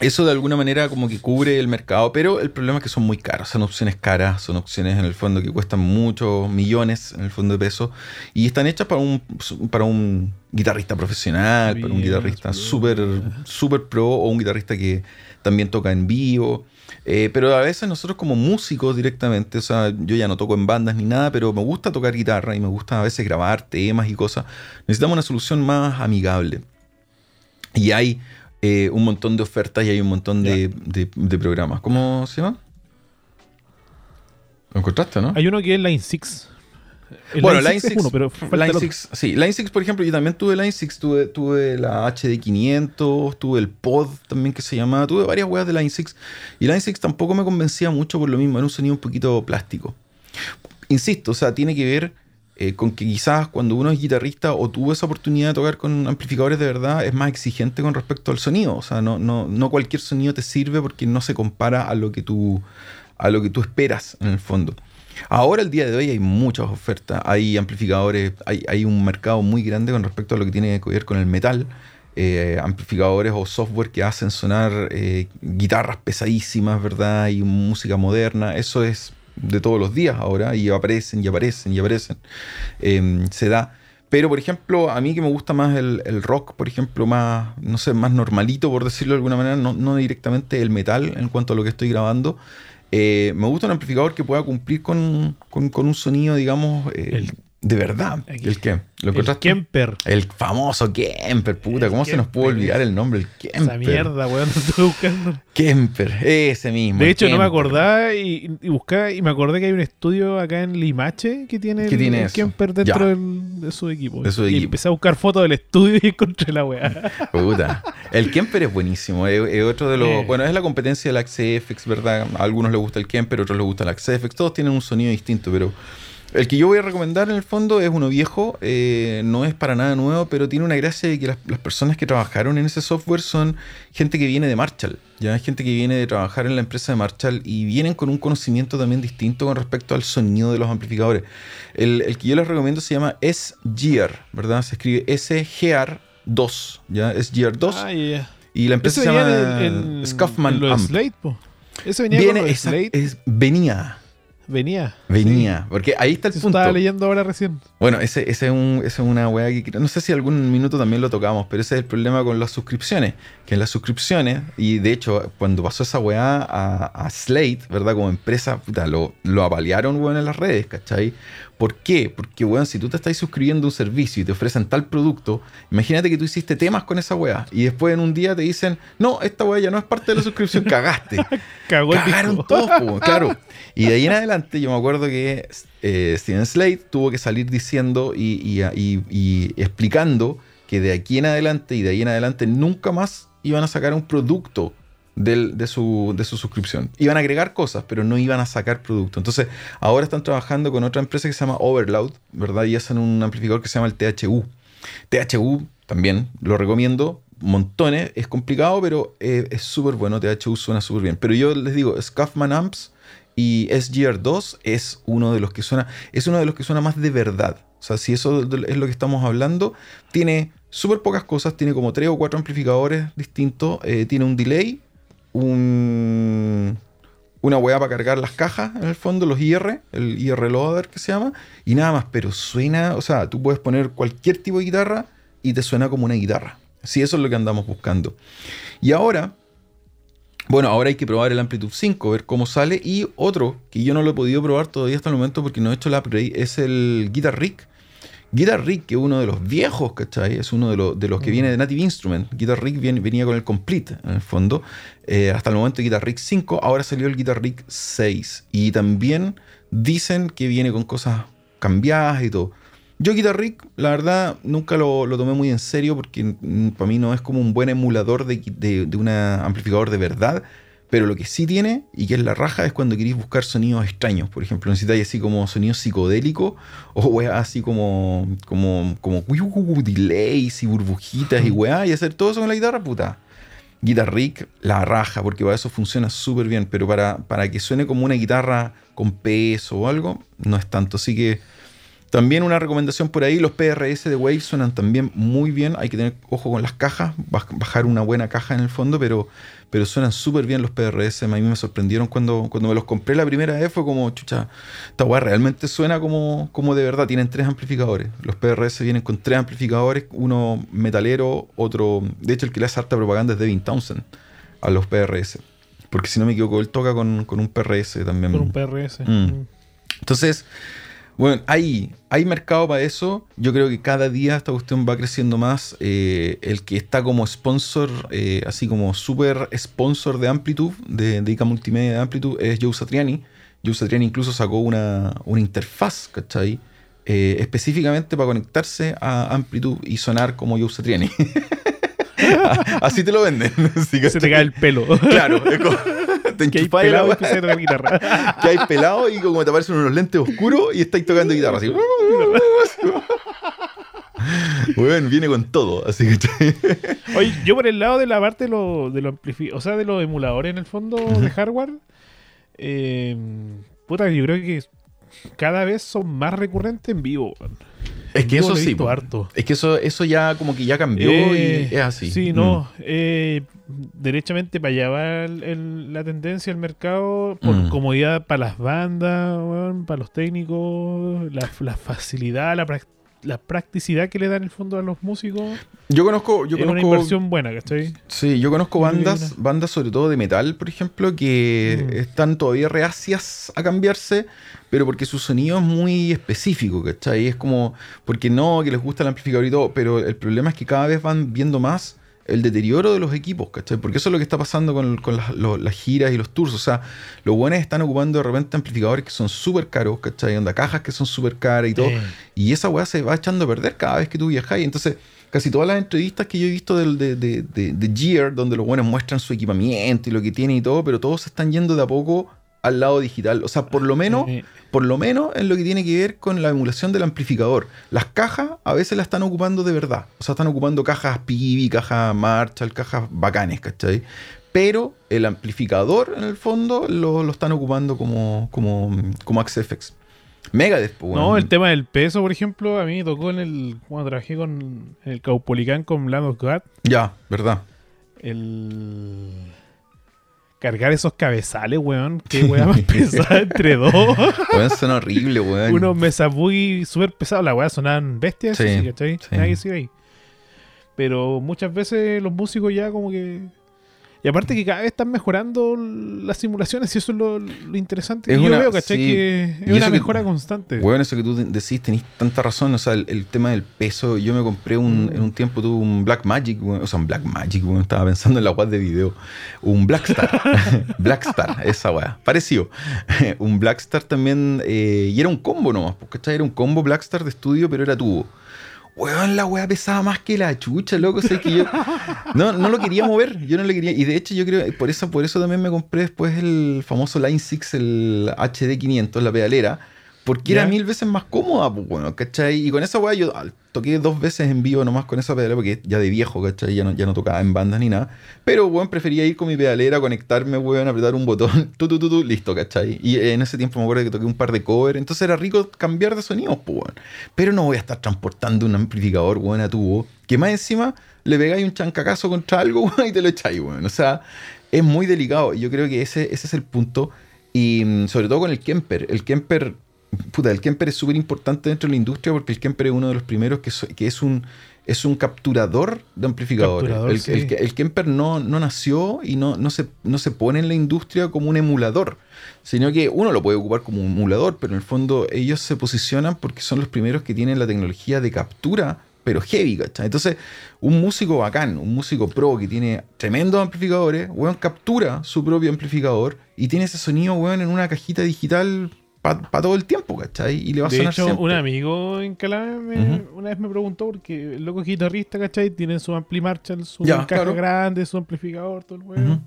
eso de alguna manera como que cubre el mercado, pero el problema es que son muy caros, son opciones caras, son opciones en el fondo que cuestan muchos millones en el fondo de peso y están hechas para un, para un guitarrista profesional, para un guitarrista súper super pro o un guitarrista que también toca en vivo. Eh, pero a veces nosotros como músicos directamente, o sea, yo ya no toco en bandas ni nada, pero me gusta tocar guitarra y me gusta a veces grabar temas y cosas. Necesitamos una solución más amigable. Y hay eh, un montón de ofertas y hay un montón de, programas. ¿Cómo se llama? ¿Lo encontraste, no? Hay uno que es Line 6 bueno, Line 6, pero Line 6, sí, Line 6, por ejemplo, yo también tuve Line 6, tuve, tuve la HD500, tuve el Pod también que se llamaba, tuve varias weas de Line 6 y Line 6 tampoco me convencía mucho por lo mismo, era un sonido un poquito plástico. Insisto, o sea, tiene que ver eh, con que quizás cuando uno es guitarrista o tuvo esa oportunidad de tocar con amplificadores de verdad, es más exigente con respecto al sonido, o sea, no, no, no cualquier sonido te sirve porque no se compara a lo que tú, a lo que tú esperas en el fondo. Ahora, el día de hoy, hay muchas ofertas. Hay amplificadores, hay, un mercado muy grande con respecto a lo que tiene que ver con el metal. Eh, amplificadores o software que hacen sonar eh, guitarras pesadísimas, ¿verdad? Y música moderna. Eso es de todos los días ahora y aparecen y aparecen y aparecen. Em, se da. Pero, por ejemplo, a mí que me gusta más el, rock, por ejemplo, más, no sé, más normalito, por decirlo de alguna manera, no, no directamente el metal en cuanto a lo que estoy grabando, eh, me gusta un amplificador que pueda cumplir con, un sonido, digamos, eh, de verdad. ¿El, qué? ¿Lo el Kemper. El famoso Kemper, puta. ¿Cómo se nos puede olvidar el nombre? El Kemper. Esa mierda, weón, no estoy buscando. Kemper, ese mismo. De hecho, no me acordaba y, buscaba y me acordé que hay un estudio acá en Limache que tiene, el, Kemper dentro de su equipo. y empecé a buscar fotos del estudio y encontré la weá. Puta. El Kemper es buenísimo. Es, otro de los. Bueno, es la competencia del AXFX, ¿verdad? A algunos les gusta el Kemper, a otros les gusta el AXFX. Todos tienen un sonido distinto, pero. El que yo voy a recomendar en el fondo es uno viejo, eh, no es para nada nuevo, pero tiene una gracia de que las, personas que trabajaron en ese software son gente que viene de Marshall, ya gente que viene de trabajar en la empresa de Marshall y vienen con un conocimiento también distinto con respecto al sonido de los amplificadores. El, que yo les recomiendo se llama SGR, ¿verdad? Se escribe SGR2, ¿ya? SGR2. Ah, Y la empresa se llama Scuffman Amp. Ese venía, con Slate. venía Venía. Venía. Porque ahí está el punto. Estaba leyendo ahora recién. Bueno, ese, ese, es, un, ese es una weá que no sé si algún minuto también lo tocamos, pero ese es el problema con las suscripciones. Que en las suscripciones, y de hecho, cuando pasó esa weá a, Slate, ¿verdad? Como empresa, puta, lo, lo apalearon, weón, en las redes, ¿cachai? ¿Por qué? Porque, weón, si tú te estás suscribiendo a un servicio y te ofrecen tal producto, imagínate que tú hiciste temas con esa weá y después en un día te dicen, no, esta weá ya no es parte de la suscripción, cagaste. Cagaron todos, claro. Y de ahí en adelante yo me acuerdo que eh, Steven Slate tuvo que salir diciendo y, y explicando que de aquí en adelante y de ahí en adelante nunca más iban a sacar un producto de, su, suscripción. Iban a agregar cosas, pero no iban a sacar producto. Entonces, ahora están trabajando con otra empresa que se llama Overloud, ¿verdad? Y hacen un amplificador que se llama el THU. THU también lo recomiendo, montones, es complicado, pero eh, es súper bueno. THU suena súper bien. Pero yo les digo, Scuffman Amps y SGR2 es uno de los que suena, es uno de los que suena más de verdad. O sea, si eso es lo que estamos hablando, tiene súper pocas cosas, tiene como tres o cuatro amplificadores distintos, eh, tiene un delay un, una weá para cargar las cajas, en el fondo, los IR, el IR loader que se llama, y nada más, pero suena, o sea, tú puedes poner cualquier tipo de guitarra y te suena como una guitarra. Sí, eso es lo que andamos buscando. Y ahora, bueno, ahora hay que probar el Amplitude 5, ver cómo sale. Y otro que yo no lo he podido probar todavía hasta el momento porque no he hecho el upgrade es el Guitar Rig Guitar Rig, que es uno de los viejos, ¿cachai? Es uno de, los, de los que viene de Native Instrument. Guitar Rig venía con el Complete, en el fondo. Eh, hasta el momento Guitar Rig 5, ahora salió el Guitar Rig 6. Y también dicen que viene con cosas cambiadas y todo. Yo Guitar Rig, la verdad, nunca lo, tomé muy en serio porque para mí no es como un buen emulador de, de, de un amplificador de verdad pero lo que sí tiene, y que es la raja, es cuando queréis buscar sonidos extraños. Por ejemplo, necesitáis así como sonidos psicodélicos, o weá así como, como, como delays y burbujitas y weá, y hacer todo eso con la guitarra, puta. Guitar Rig, la raja, porque para eso funciona súper bien, pero para, para que suene como una guitarra con peso o algo, no es tanto. Así que también una recomendación por ahí, los PRS de Wave suenan también muy bien, hay que tener ojo con las cajas, bajar una buena caja en el fondo, pero pero suenan súper bien los PRS. A mí me sorprendieron cuando, cuando me los compré la primera vez. Fue como, chucha, esta weá realmente suena como, como de verdad. Tienen tres amplificadores. Los PRS vienen con tres amplificadores: uno metalero, otro. De hecho, el que le hace harta propaganda es Devin Townsend a los PRS. Porque si no me equivoco, él toca con, un PRS también. Con un PRS. Mm. Mm. Entonces. Bueno, hay, hay mercado para eso. Yo creo que cada día esta cuestión va creciendo más. Eh, el que está como sponsor, eh, así como super sponsor de Amplitude, de, de ICA Multimedia de Amplitude, es Joe Satriani. Joe Satriani incluso sacó una, una interfaz, ¿cachai? Eh, específicamente para conectarse a Amplitude y sonar como Joe Satriani. Así te lo venden. Se te cae el pelo. Claro, es como, te que hay pelado y guitarra. que hay pelado y como te aparecen unos lentes oscuros y estáis tocando guitarra así. bueno, viene con todo, así que... Oye, yo por el lado de la parte de los lo o sea, de los emuladores en el fondo de hardware, eh, puta, yo creo que cada vez son más recurrentes en vivo. Es que eso sí. Es que eso, eso ya como que ya cambió y eh, es así. Sí, no. Mm. Eh, derechamente para allá va la tendencia del mercado por mm. comodidad para las bandas, para los técnicos, la, la facilidad, la, la practicidad que le da en el fondo a los músicos. Yo conozco, yo conozco una inversión buena, ¿cachai? Sí, yo conozco bandas, bandas sobre todo de metal, por ejemplo, que mm. están todavía reacias a cambiarse, pero porque su sonido es muy específico, ¿cachai? Es como, porque no, que les gusta el amplificador y todo, pero el problema es que cada vez van viendo más el deterioro de los equipos, ¿cachai? Porque eso es lo que está pasando con, las, giras y los tours. O sea, los buenos están ocupando de repente amplificadores que son súper caros, ¿cachai? Onda cajas que son súper caras y todo. Y esa weá se va echando a perder cada vez que tú viajas. Y entonces, casi todas las entrevistas que yo he visto de, de, de, de Gear, donde los buenos muestran su equipamiento y lo que tienen y todo, pero todos se están yendo de a poco al lado digital. O sea, por lo menos, por lo menos en lo que tiene que ver con la emulación del amplificador. Las cajas a veces las están ocupando de verdad. O sea, están ocupando cajas Pibi, cajas Marshall, cajas bacanes, ¿cachai? Pero el amplificador, en el fondo, lo, están ocupando como, como, como. Mega después. No, el tema del peso, por ejemplo, a mí me tocó en el. Cuando trabajé con el Caupolicán con Land of God. Ya, verdad. El cargar esos cabezales, weón. Qué weá más pesada entre dos. Weón, son horribles, weón. Unos mesabuggy súper pesados. La weá sonaban bestias, Sí, sí, ¿cachai? sí. Nadie sigue ahí. Pero muchas veces los músicos ya como que... Y aparte que cada vez están mejorando las simulaciones y eso es lo, lo interesante. Es que yo veo, ¿cachai? sí. Que Y es una que- mejora constante. Weón, eso que tú de- decís, tenés tanta razón. O sea, el, el tema del peso. Yo me compré un, en un tiempo, tuve un Black Magic, o sea, un Black Magic, weón, estaba pensando en la web de video. Un Black Star. Black Star, esa weá. Parecido. un Black Star también. eh, y era un combo nomás, ¿cachai? Era un combo Black Star de estudio, pero era tubo. Weón, la weá pesaba más que la chucha, loco. O sea, que yo no, no lo quería mover. Yo no le quería. Y de hecho, yo creo, por eso, por eso también me compré después el famoso Line 6, el HD500, la pedalera. Porque era mil veces más cómoda, pues, bueno, ¿cachai? Y con esa weá yo ah, toqué dos veces en vivo nomás con esa pedalera, porque ya de viejo, ¿cachai? Ya no, ya no tocaba en bandas ni nada. Pero, weón, prefería ir con mi pedalera, conectarme, weón, apretar un botón, tu, tu, tu, tu, listo, ¿cachai? Y en ese tiempo me acuerdo que toqué un par de covers, entonces era rico cambiar de sonidos, pues, weón. Pero no voy a estar transportando un amplificador, weón, a tubo, que más encima le pegáis un chancacazo contra algo, weón, y te lo echáis, weón. O sea, es muy delicado. Y yo creo que ese, ese es el punto. Y mm, sobre todo con el Kemper. El Kemper, puta, el Kemper es súper importante dentro de la industria porque el Kemper es uno de los primeros que, so- que es un es un capturador de amplificadores. Capturador, el, sí. el, el Kemper no, no nació y no, no, se, no se pone en la industria como un emulador, sino que uno lo puede ocupar como un emulador, pero en el fondo ellos se posicionan porque son los primeros que tienen la tecnología de captura, pero heavy, ¿cachai? Entonces, un músico bacán, un músico pro que tiene tremendos amplificadores, weón, captura su propio amplificador y tiene ese sonido, weón, en una cajita digital para todo el tiempo, ¿cachai? Y le va a De sonar hecho, siempre. un amigo en Calama me- una vez me preguntó, porque el loco es guitarrista, ¿cachai? Tiene su Ampli Marshall, su Ya, caja claro. grande, su amplificador, todo el weón. Ujú.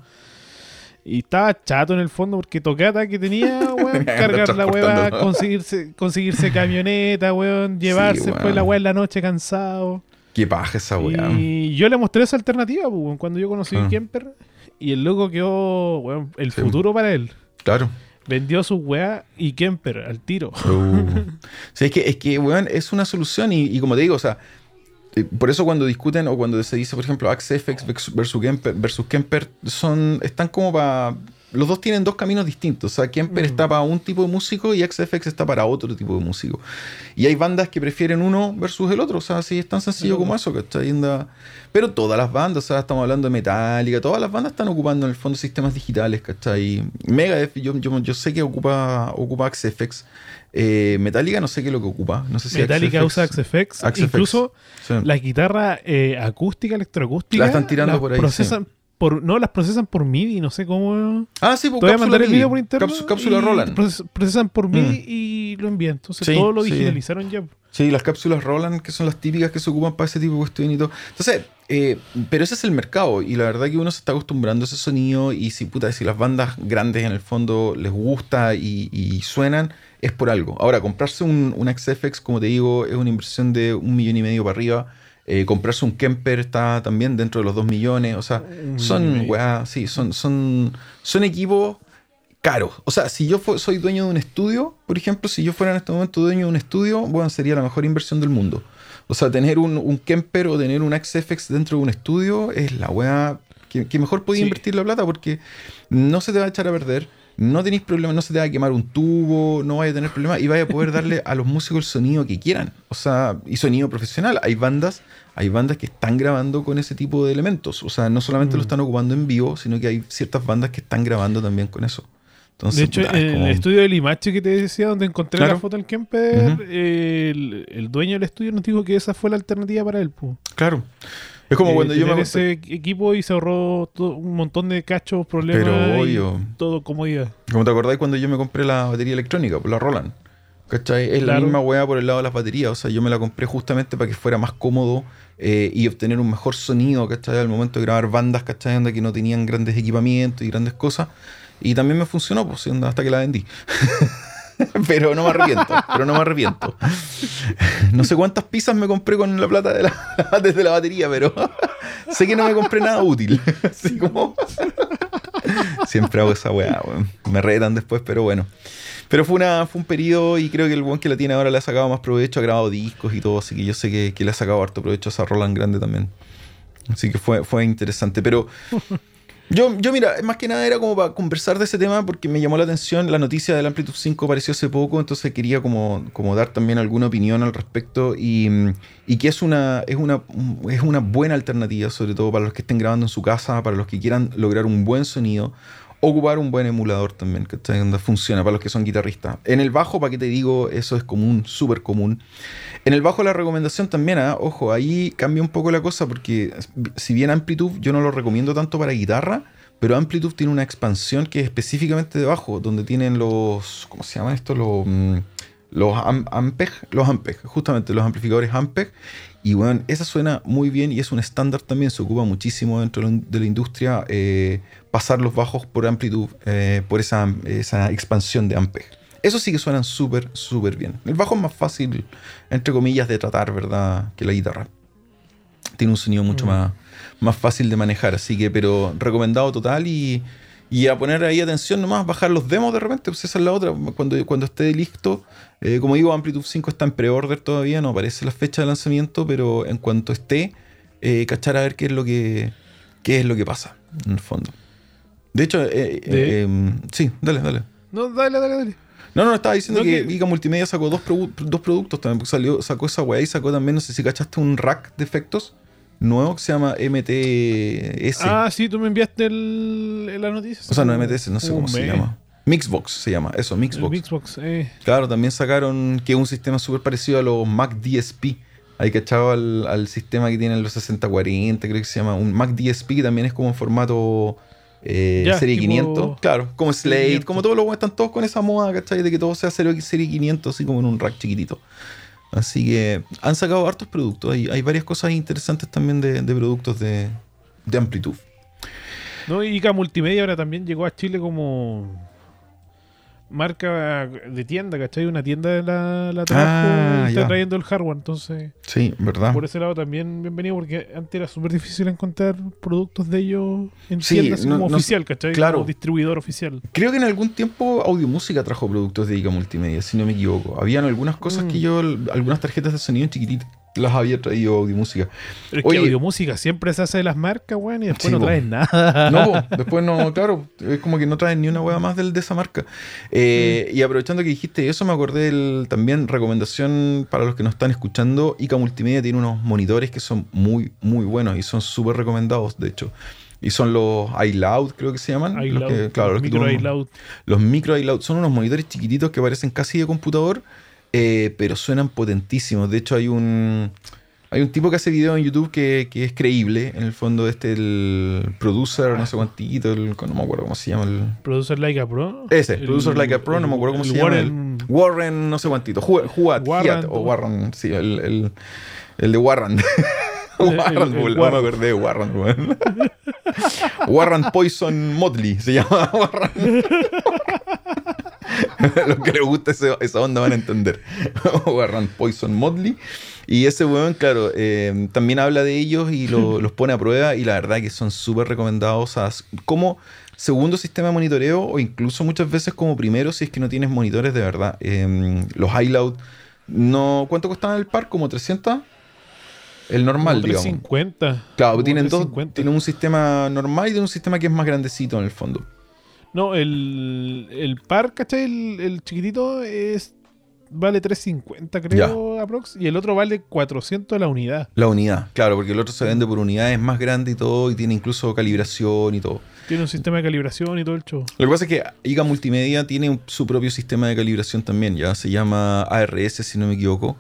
Y estaba chato en el fondo porque tocata que tenía, weón, cargar la weá, conseguirse, conseguirse camioneta, weón, llevarse weón. después la weá en la noche cansado. Qué paja esa weá. Y yo le mostré esa alternativa, pues, weón, cuando yo conocí a Kemper. Y el loco quedó, weón, el Sí. futuro para él. Claro. Vendió su weá y Kemper al tiro. Uh. Sí, es que, es que, weón, es una solución y, como te digo, o sea, eh, por eso cuando discuten o cuando se dice, por ejemplo, Axe FX versus- versus Kemper, versus Kemper son, están como para... Los dos tienen dos caminos distintos. O sea, Kemper Mm. está para un tipo de músico y Axe FX está para otro tipo de músico. Y hay bandas que prefieren uno versus el otro. O sea, sí, es tan sencillo como eso, ¿cachai? Pero todas las bandas, o sea, estamos hablando de Metallica, todas las bandas están ocupando en el fondo sistemas digitales, ¿cachai? Megadeth, yo, yo, yo sé que ocupa, ocupa Axe FX. Eh, Metallica no sé qué es lo que ocupa. No sé si Metallica usa FX XFX. Axe FX. Incluso Sí. las guitarras eh, acústica, electroacústica. La están tirando por ahí, Procesan por, no, las procesan por MIDI, no sé cómo. Ah, sí, pues Te voy a mandar el MIDI. video por interno. Cápsula, cápsula y Roland. proces- procesan por MIDI Mm. y lo envían. Entonces Sí, todo lo sí. digitalizaron ya. Sí, las cápsulas Roland, que son las típicas que se ocupan para ese tipo de cuestión y todo. Entonces, eh, pero ese es el mercado y la verdad que uno se está acostumbrando a ese sonido y si, puta, si las bandas grandes en el fondo les gusta y, y suenan, es por algo. Ahora, comprarse un, un XFX, como te digo, es una inversión de un millón y medio para arriba. Eh, comprarse un Kemper está también dentro de los dos millones. O sea, y son, weá, sí, son, son, son equipos caros. O sea, si yo soy dueño de un estudio, por ejemplo, si yo fuera en este momento dueño de un estudio, bueno, sería la mejor inversión del mundo. O sea, tener un, un Kemper o tener un XFX dentro de un estudio es la weá que, que mejor podía Sí. invertir la plata porque no se te va a echar a perder. No tenéis problemas, no se te va a quemar un tubo, no vaya a tener problemas y vaya a poder darle a los músicos el sonido que quieran. O sea, y sonido profesional. Hay bandas, hay bandas que están grabando con ese tipo de elementos. O sea, no solamente lo Mm. están ocupando en vivo, sino que hay ciertas bandas que están grabando también con eso. Entonces, de hecho, en como- el estudio de Limache que te decía, donde encontré Claro. la foto del Kemper, eh, el, el dueño del estudio nos dijo que esa fue la alternativa para él. pu. Claro. Es como Eh, cuando yo me ese equipo y se ahorró todo- un montón de cachos, problemas. Pero y obvio. Todo comodidad. Como te acordáis cuando yo me compré la batería electrónica, pues la Roland. ¿Cachai? Es la Claro. misma weá por el lado de las baterías. O sea, yo me la compré justamente para que fuera más cómodo eh, y obtener un mejor sonido, ¿cachai? Al momento de grabar bandas, ¿cachai? Onda que no tenían grandes equipamientos y grandes cosas. Y también me funcionó, pues, hasta que la vendí. pero no me arrepiento, pero no me arrepiento. No sé cuántas pizzas me compré con la plata de la, desde la batería, pero sé que no me compré nada útil. Así como... Siempre hago esa weá, weón. Me retan después, pero bueno. Pero fue, una, fue un periodo y creo que el buen que la tiene ahora le ha sacado más provecho, ha grabado discos y todo, así que yo sé que, que le ha sacado harto provecho a esa Roland grande también. Así que fue, fue interesante. Pero Yo, yo, mira, más que nada era como para conversar de ese tema porque me llamó la atención. La noticia del Amplitude 5 apareció hace poco, entonces quería como, como dar también alguna opinión al respecto y, y, que es una, es, una, es una buena alternativa, sobre todo para los que estén grabando en su casa, para los que quieran lograr un buen sonido, ocupar un buen emulador también, que funciona para los que son guitarristas. En el bajo, para qué te digo, eso es común, súper común. En el bajo la recomendación también, ¿ah? ojo, ahí cambia un poco la cosa porque si bien Amplitude yo no lo recomiendo tanto para guitarra, pero Amplitude tiene una expansión que es específicamente de bajo, donde tienen los, ¿cómo se llama esto? Los, mm, los Ampeg, los Ampeg, justamente los amplificadores Ampeg. Y bueno, esa suena muy bien y es un estándar también, se ocupa muchísimo dentro de la industria eh, pasar los bajos por Amplitude, eh, por esa, esa expansión de Ampeg. Eso sí que suenan súper, súper bien. El bajo es más fácil, entre comillas, de tratar, ¿verdad? Que la guitarra. Tiene un sonido mucho mm. más, más fácil de manejar, así que, pero recomendado total y, y a poner ahí atención nomás, bajar los demos de repente, pues esa es la otra. Cuando, cuando esté listo, eh, como digo, Amplitude 5 está en pre-order todavía, no aparece la fecha de lanzamiento, pero en cuanto esté, eh, cachar a ver qué es lo que, qué es lo que pasa, en el fondo. De hecho, eh, em, sí, dale, dale. No, dale, dale, dale. No, no, estaba diciendo que, Ica Multimedia sacó dos, dos productos también, porque salió, sacó esa weá y sacó también, no sé si cachaste un rack de efectos nuevo que se llama MTS. Ah, sí, tú me enviaste el, la noticia. O sea, no MTS, no sé cómo se llama. Mixbox se llama, eso, Mixbox. Mixbox, eh. Claro, también sacaron que es un sistema súper parecido a los Mac DSP. Hay que al, al sistema que tienen los 6040, creo que se llama. Un Mac DSP que también es como en formato eh, serie 500. Claro, como Slate, como todos los están todos con esa moda, ¿cachai? De que todo sea serie 500, así como en un rack chiquitito. Así que han sacado hartos productos. Hay, hay varias cosas interesantes también de, productos de, de amplitud. No, y Multimedia ahora también llegó a Chile como marca de tienda, ¿cachai? Una tienda de la, la trabajo ah, está trayendo el hardware, entonces. Sí, verdad. Por ese lado también bienvenido, porque antes era súper difícil encontrar productos de ellos en tiendas como oficial, ¿cachai? Claro. Como distribuidor oficial. Creo que en algún tiempo Audio Música trajo productos de ICA Multimedia, si no me equivoco. Habían algunas cosas que mm. yo, algunas tarjetas de sonido chiquititas las había traído Audiomúsica. Pero es que Audiomúsica siempre se hace de las marcas, weón, y después no traen nada. No, después no, claro, es como que no traen ni una weá más del, de esa marca. Eh, mm. Y aprovechando que dijiste eso, me acordé del, también recomendación para los que nos están escuchando. ICA Multimedia tiene unos monitores que son muy, muy buenos y son súper recomendados, de hecho. Y son los iLoud, creo que se llaman. los claro, los micro iLoud. Los micro iLoud son unos monitores chiquititos que parecen casi de computador eh, pero suenan potentísimos. De hecho, hay un. Hay un tipo que hace video en YouTube que, que es creíble. En el fondo, este, el producer, no sé cuantito, el, no me acuerdo cómo se llama. El, producer Like a Pro. Ese, producer Like a Pro, no me acuerdo cómo se llama. El, Warren, no sé cuantito. Juat, Warren, o Warren, sí, el, el, el de Warren. Warren, no me acordé de Warren, Warren Poison Motley se llama Warren. Los que les gusta esa onda van a entender. Warren Poison Motley. Y ese weón, claro, eh, también habla de ellos y los pone a prueba. Y la verdad que son súper recomendados como segundo sistema de monitoreo o incluso muchas veces como primero si es que no tienes monitores de verdad. Eh, los iLoud, no, ¿cuánto costaban el par? ¿Como 300? El normal, digamos. 50. Claro, tienen dos. Tienen un sistema normal y tienen un sistema que es más grandecito en el fondo. No, el, el par, ¿cachai? El, chiquitito es vale 350 creo aprox y el otro vale 400 la unidad. La unidad, claro, porque el otro se vende por unidades más grande y todo y tiene incluso calibración y todo. Tiene un sistema de calibración y todo el show. Lo que pasa es que IGA Multimedia tiene su propio sistema de calibración también, ya se llama ARS si no me equivoco.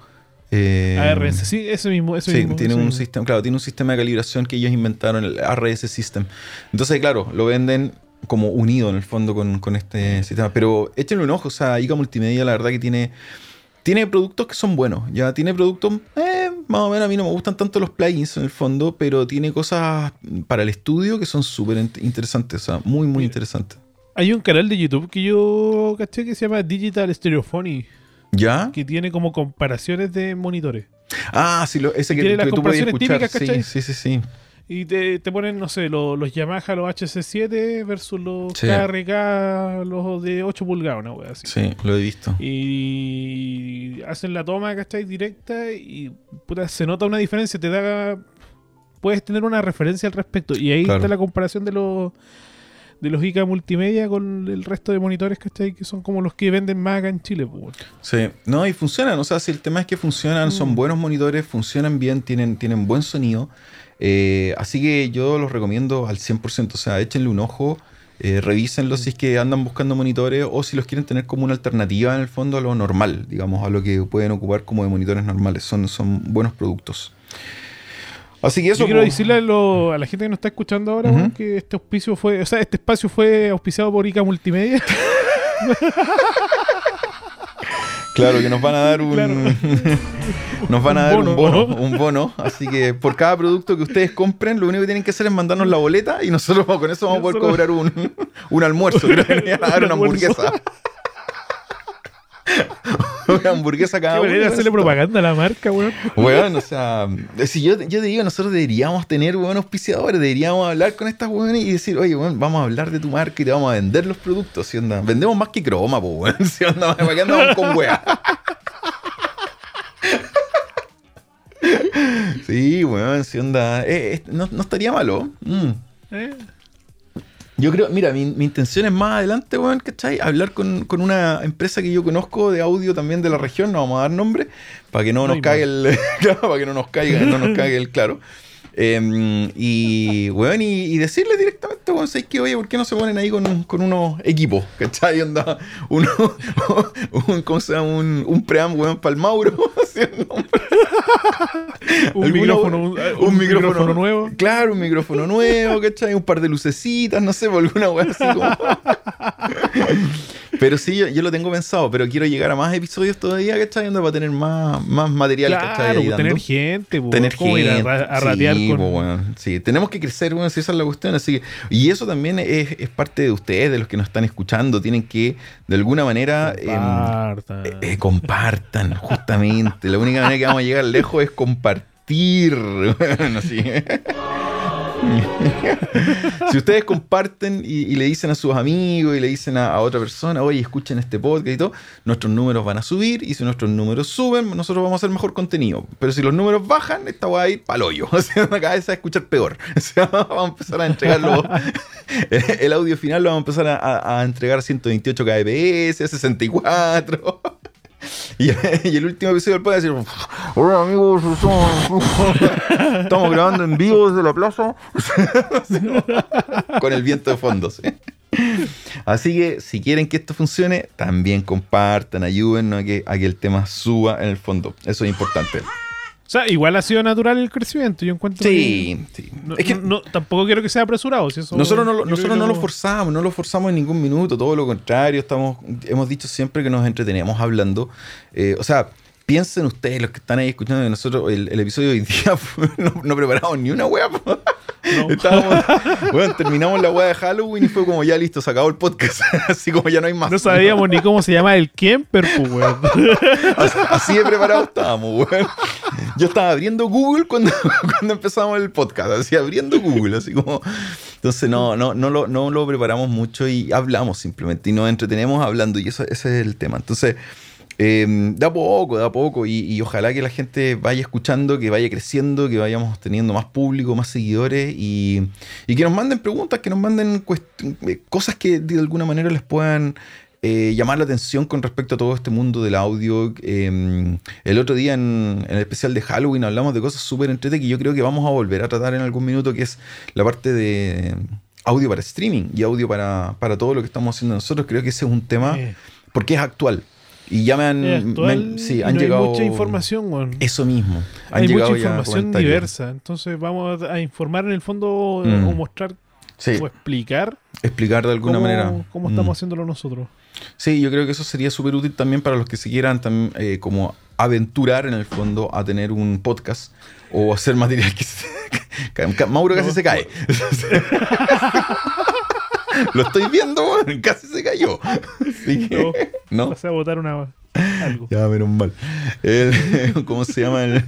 Eh, ARS, sí, ese mismo. Ese sí, tiene un sistema, claro, tiene un sistema de calibración que ellos inventaron, el ARS System. Entonces, claro, lo venden como unido en el fondo con, este sistema. Pero échenle un ojo, o sea, ICA Multimedia la verdad que tiene, tiene productos que son buenos, ya tiene productos, eh, más o menos a mí no me gustan tanto los plugins en el fondo, pero tiene cosas para el estudio que son súper interesantes, o sea, muy, muy interesantes. Hay un canal de YouTube que yo caché que se llama Digital Stereophony. ¿Ya? Que tiene como comparaciones de monitores. Ah, sí, ese que, que, tú puedes escuchar. sí, sí, sí, sí. Y te, te ponen, no sé, los, los Yamaha, los HC7 versus los KRK, los de 8 pulgadas, una wea así. Sí, lo he visto. Y hacen la toma, ¿cachai? Directa y puta, se nota una diferencia, te da puedes tener una referencia al respecto. Y ahí Claro. está la comparación de los de los ICA multimedia con el resto de monitores ¿cachai? que son como los que venden más acá en Chile. pues. Sí, no, y funcionan. O sea, si el tema es que funcionan, son Mm. buenos monitores, funcionan bien, tienen, tienen buen sonido. Eh, así que yo los recomiendo al 100%. O sea, échenle un ojo, eh, revísenlo si es que andan buscando monitores o si los quieren tener como una alternativa en el fondo a lo normal, digamos, a lo que pueden ocupar como de monitores normales. Son, son buenos productos. Así que eso. Yo quiero pues, decirle a, lo- a la gente que nos está escuchando ahora que este auspicio fue, o sea, este espacio fue auspiciado por ICA Multimedia. Claro, que nos van a dar un. Claro. nos van a dar bono, un bono, ¿no? un bono. Así que por cada producto que ustedes compren, lo único que tienen que hacer es mandarnos la boleta y nosotros con eso vamos a poder cobrar un, un almuerzo. Creo que a dar una hamburguesa. Una hamburguesa cada uno. hacerle propaganda a la marca, weón. Weón, o sea, si yo, yo te digo, nosotros deberíamos tener weón auspiciadores, deberíamos hablar con estas weones y decir, oye, weón, vamos a hablar de tu marca y te vamos a vender los productos, ¿sí onda? Vendemos más que croma, pues, weón, ¿sí onda? ¿Para qué andamos con weá? Sí, weón, ¿sí onda? Eh, eh, no, no estaría malo. Mm. Eh, Yo creo, mira, mi, mi intención es más adelante, weón, ¿cachai? Hablar con, con una empresa que yo conozco de audio también de la región, no vamos a dar nombre, para que no nos Ay, caiga el. para que no nos caiga, no nos caiga el claro. Em, y, weón, y, y decirle directamente, weón, ¿sabes qué? Oye, ¿por qué no se ponen ahí con, con unos equipos? ¿Cachai? Onda, uno, un, ¿cómo se llama? Un, un pream, weón, para el Mauro. ¿sí? un, micrófono, un, un micrófono, nuevo. Claro, un micrófono nuevo, ¿cachai? Un par de lucecitas, no sé, por alguna weá así como. pero sí, yo, yo lo tengo pensado, pero quiero llegar a más episodios todavía, ¿cachai? Onda para tener más, más material, ¿cachai? Claro, Ahí pues, tener dando. gente, pues, Tener ¿cómo ir a, gente. ra- a ratear sí, con... po, weón. Sí, tenemos que crecer, bueno, si esa es la cuestión. Así que, y eso también es, es parte de ustedes, de los que nos están escuchando. Tienen que, de alguna manera, em, Compartan. eh, eh, compartan, justamente. La única manera que vamos a llegar lejos es compartir. Bueno, sí. si ustedes comparten y, le dicen a sus amigos y le dicen a, otra persona, oye, escuchen este podcast y todo, nuestros números van a subir y si nuestros números suben, nosotros vamos a hacer mejor contenido. Pero si los números bajan, esta va a ir pa'l hoyo. O sea, cada vez a escuchar peor. O sea, vamos a empezar a entregarlo. el audio final lo vamos a empezar a, a- a entregar a 128 kbps, a 64. Y, el último episodio del podcast decir, hola amigos, estamos, grabando en vivo desde la plaza. Con el viento de fondo. ¿sí? Así que si quieren que esto funcione, también compartan, ayúdennos a a que el tema suba en el fondo. Eso es importante. O sea, igual ha sido natural el crecimiento. Yo encuentro Sí, sí. No, Es que no- tampoco quiero que sea apresurado. Si eso, Nosotros no, nosotros no lo forzamos, no lo forzamos en ningún minuto, todo lo contrario, estamos, hemos dicho siempre que nos entreteníamos hablando. Eh, o sea, piensen ustedes, los que están ahí escuchando, que nosotros el, el episodio de hoy día fue- no, no preparamos ni una wea. No. Estábamos, bueno, terminamos la wea de Halloween y fue como ya listo, se acabó el podcast, así como ya no hay más. No sabíamos ni cómo se llama el Kemper, pues, weón. Así, así de preparados estábamos, weón. Yo estaba abriendo Google cuando, cuando empezamos el podcast, así abriendo Google, así como. Entonces no, no, no, lo, no lo preparamos mucho y hablamos simplemente y nos entretenemos hablando y eso, ese es el tema. Entonces, eh, da poco, da poco y, y ojalá que la gente vaya escuchando, que vaya creciendo, que vayamos teniendo más público, más seguidores y, y que nos manden preguntas, que nos manden eh, cosas que de alguna manera les puedan eh, llamar la atención con respecto a todo este mundo del audio. Eh, el otro día en, en el especial de Halloween hablamos de cosas súper entretenidas que yo creo que vamos a volver a tratar en algún minuto, que es la parte de audio para streaming y audio para, para todo lo que estamos haciendo nosotros. Creo que ese es un tema porque es actual. Y ya me han, es me actual han- sí, han no llegado... Hay mucha información, weón. Eso mismo. Han Hay mucha llegado ya información diversa. Entonces vamos a informar en el fondo Mm. o mostrar Sí, o explicar explicar de alguna cómo, manera. cómo Mm. estamos haciéndolo nosotros. Sí, yo creo que eso sería súper útil también para los que se quieran también, eh, como aventurar en el fondo a tener un podcast o hacer material que se... Mauro casi No. se cae. Lo estoy viendo, casi se cayó. Así que, ¿no? Pasé a botar una, algo. Ya, menos mal. El- ¿Cómo se llama? El-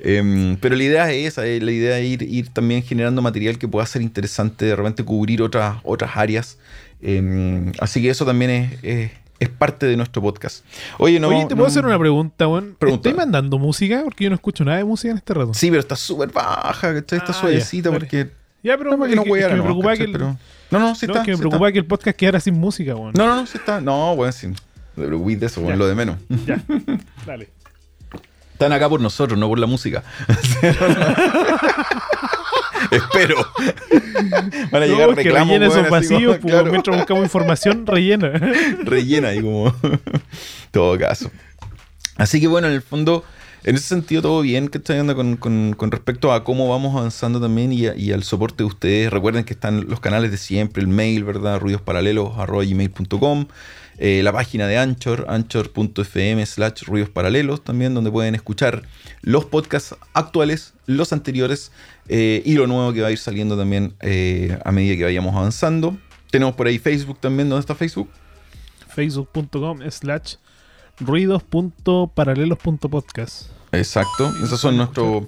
em, pero la idea es esa, eh, la idea es ir, ir también generando material que pueda ser interesante, de repente cubrir otras, otras áreas. Em, así que eso también es, es- es parte de nuestro podcast. Oye, no. Oye, ¿te no- puedo hacer una pregunta? Pregunta. ¿Estoy mandando música? Porque yo no escucho nada de música en este rato. Sí, pero está súper baja. Está Ah, suavecita ya, vale. porque. Ya, pero No, que no que- que me nomás, preocupaba que ¿cachai? el, Pero- No, no, sí no, está. es que me sí está. que el podcast quedara sin música, weón. No, no, no, sí está. No, bueno, sí. No te preocupes de eso, Ya. lo de menos. Ya, dale. Están acá por nosotros, no por la música. Espero. Van a No, llegar es que reclamos. rellena weón, esos vacíos, como- pues, claro, mientras buscamos información, rellena. rellena y como. todo caso. Así que bueno, en el fondo, en ese sentido, todo bien que está yendo con, con- respecto a cómo vamos avanzando también y, y al soporte de ustedes. Recuerden que están los canales de siempre, el mail, ¿verdad? ruidosparalelos.gmail.com eh, la página de Anchor, anchor.fm slash ruidos paralelos también, donde pueden escuchar los podcasts actuales, los anteriores eh, y lo nuevo que va a ir saliendo también eh, a medida que vayamos avanzando. Tenemos por ahí Facebook también, ¿dónde está Facebook? Facebook.com slash ruidos.paralelos.podcast. Exacto, esos son nuestros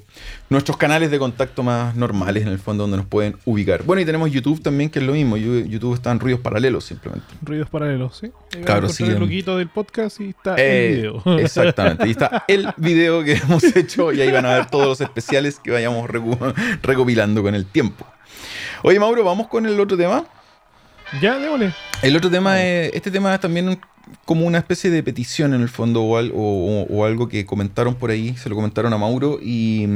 nuestros canales de contacto más normales en el fondo donde nos pueden ubicar. Bueno, y tenemos YouTube también, que es lo mismo. YouTube está en ruidos paralelos simplemente. Ruidos paralelos, ¿sí? Ahí Claro, sí, el loguito del podcast y está Eh, el video. Exactamente, ahí está el video que hemos hecho y ahí van a ver todos los especiales que vayamos recopilando con el tiempo. Oye, Mauro, vamos con el otro tema. Ya, démosle. El otro tema es, este tema es también como una especie de petición en el fondo o, al- o- o- o algo que comentaron por ahí, se lo comentaron a Mauro y,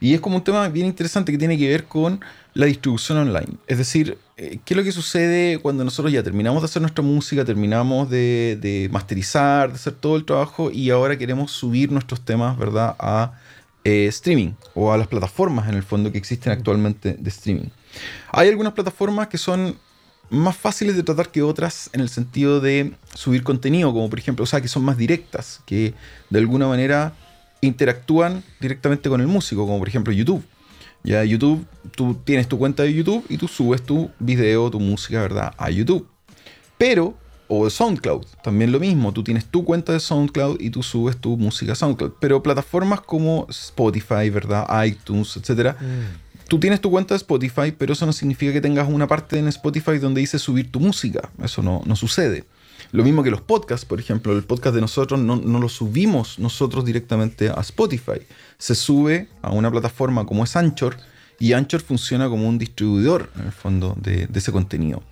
y es como un tema bien interesante que tiene que ver con la distribución online. Es decir, eh, ¿qué es lo que sucede cuando nosotros ya terminamos de hacer nuestra música, terminamos de, de masterizar, de hacer todo el trabajo y ahora queremos subir nuestros temas, ¿verdad?, a eh, streaming o a las plataformas en el fondo que existen actualmente de streaming. Hay algunas plataformas que son más fáciles de tratar que otras en el sentido de subir contenido, como por ejemplo, o sea, que son más directas, que de alguna manera interactúan directamente con el músico, como por ejemplo YouTube. Ya YouTube, tú tienes tu cuenta de YouTube y tú subes tu video, tu música, ¿verdad? A YouTube. Pero, o SoundCloud, también lo mismo, tú tienes tu cuenta de SoundCloud y tú subes tu música a SoundCloud. Pero plataformas como Spotify, ¿verdad? iTunes, etcétera, tú tienes tu cuenta de Spotify, pero eso no significa que tengas una parte en Spotify donde dice subir tu música. Eso no, no sucede. Lo mismo que los podcasts, por ejemplo, el podcast de nosotros no, no lo subimos nosotros directamente a Spotify. Se sube a una plataforma como es Anchor y Anchor funciona como un distribuidor, en el fondo, de, ese contenido.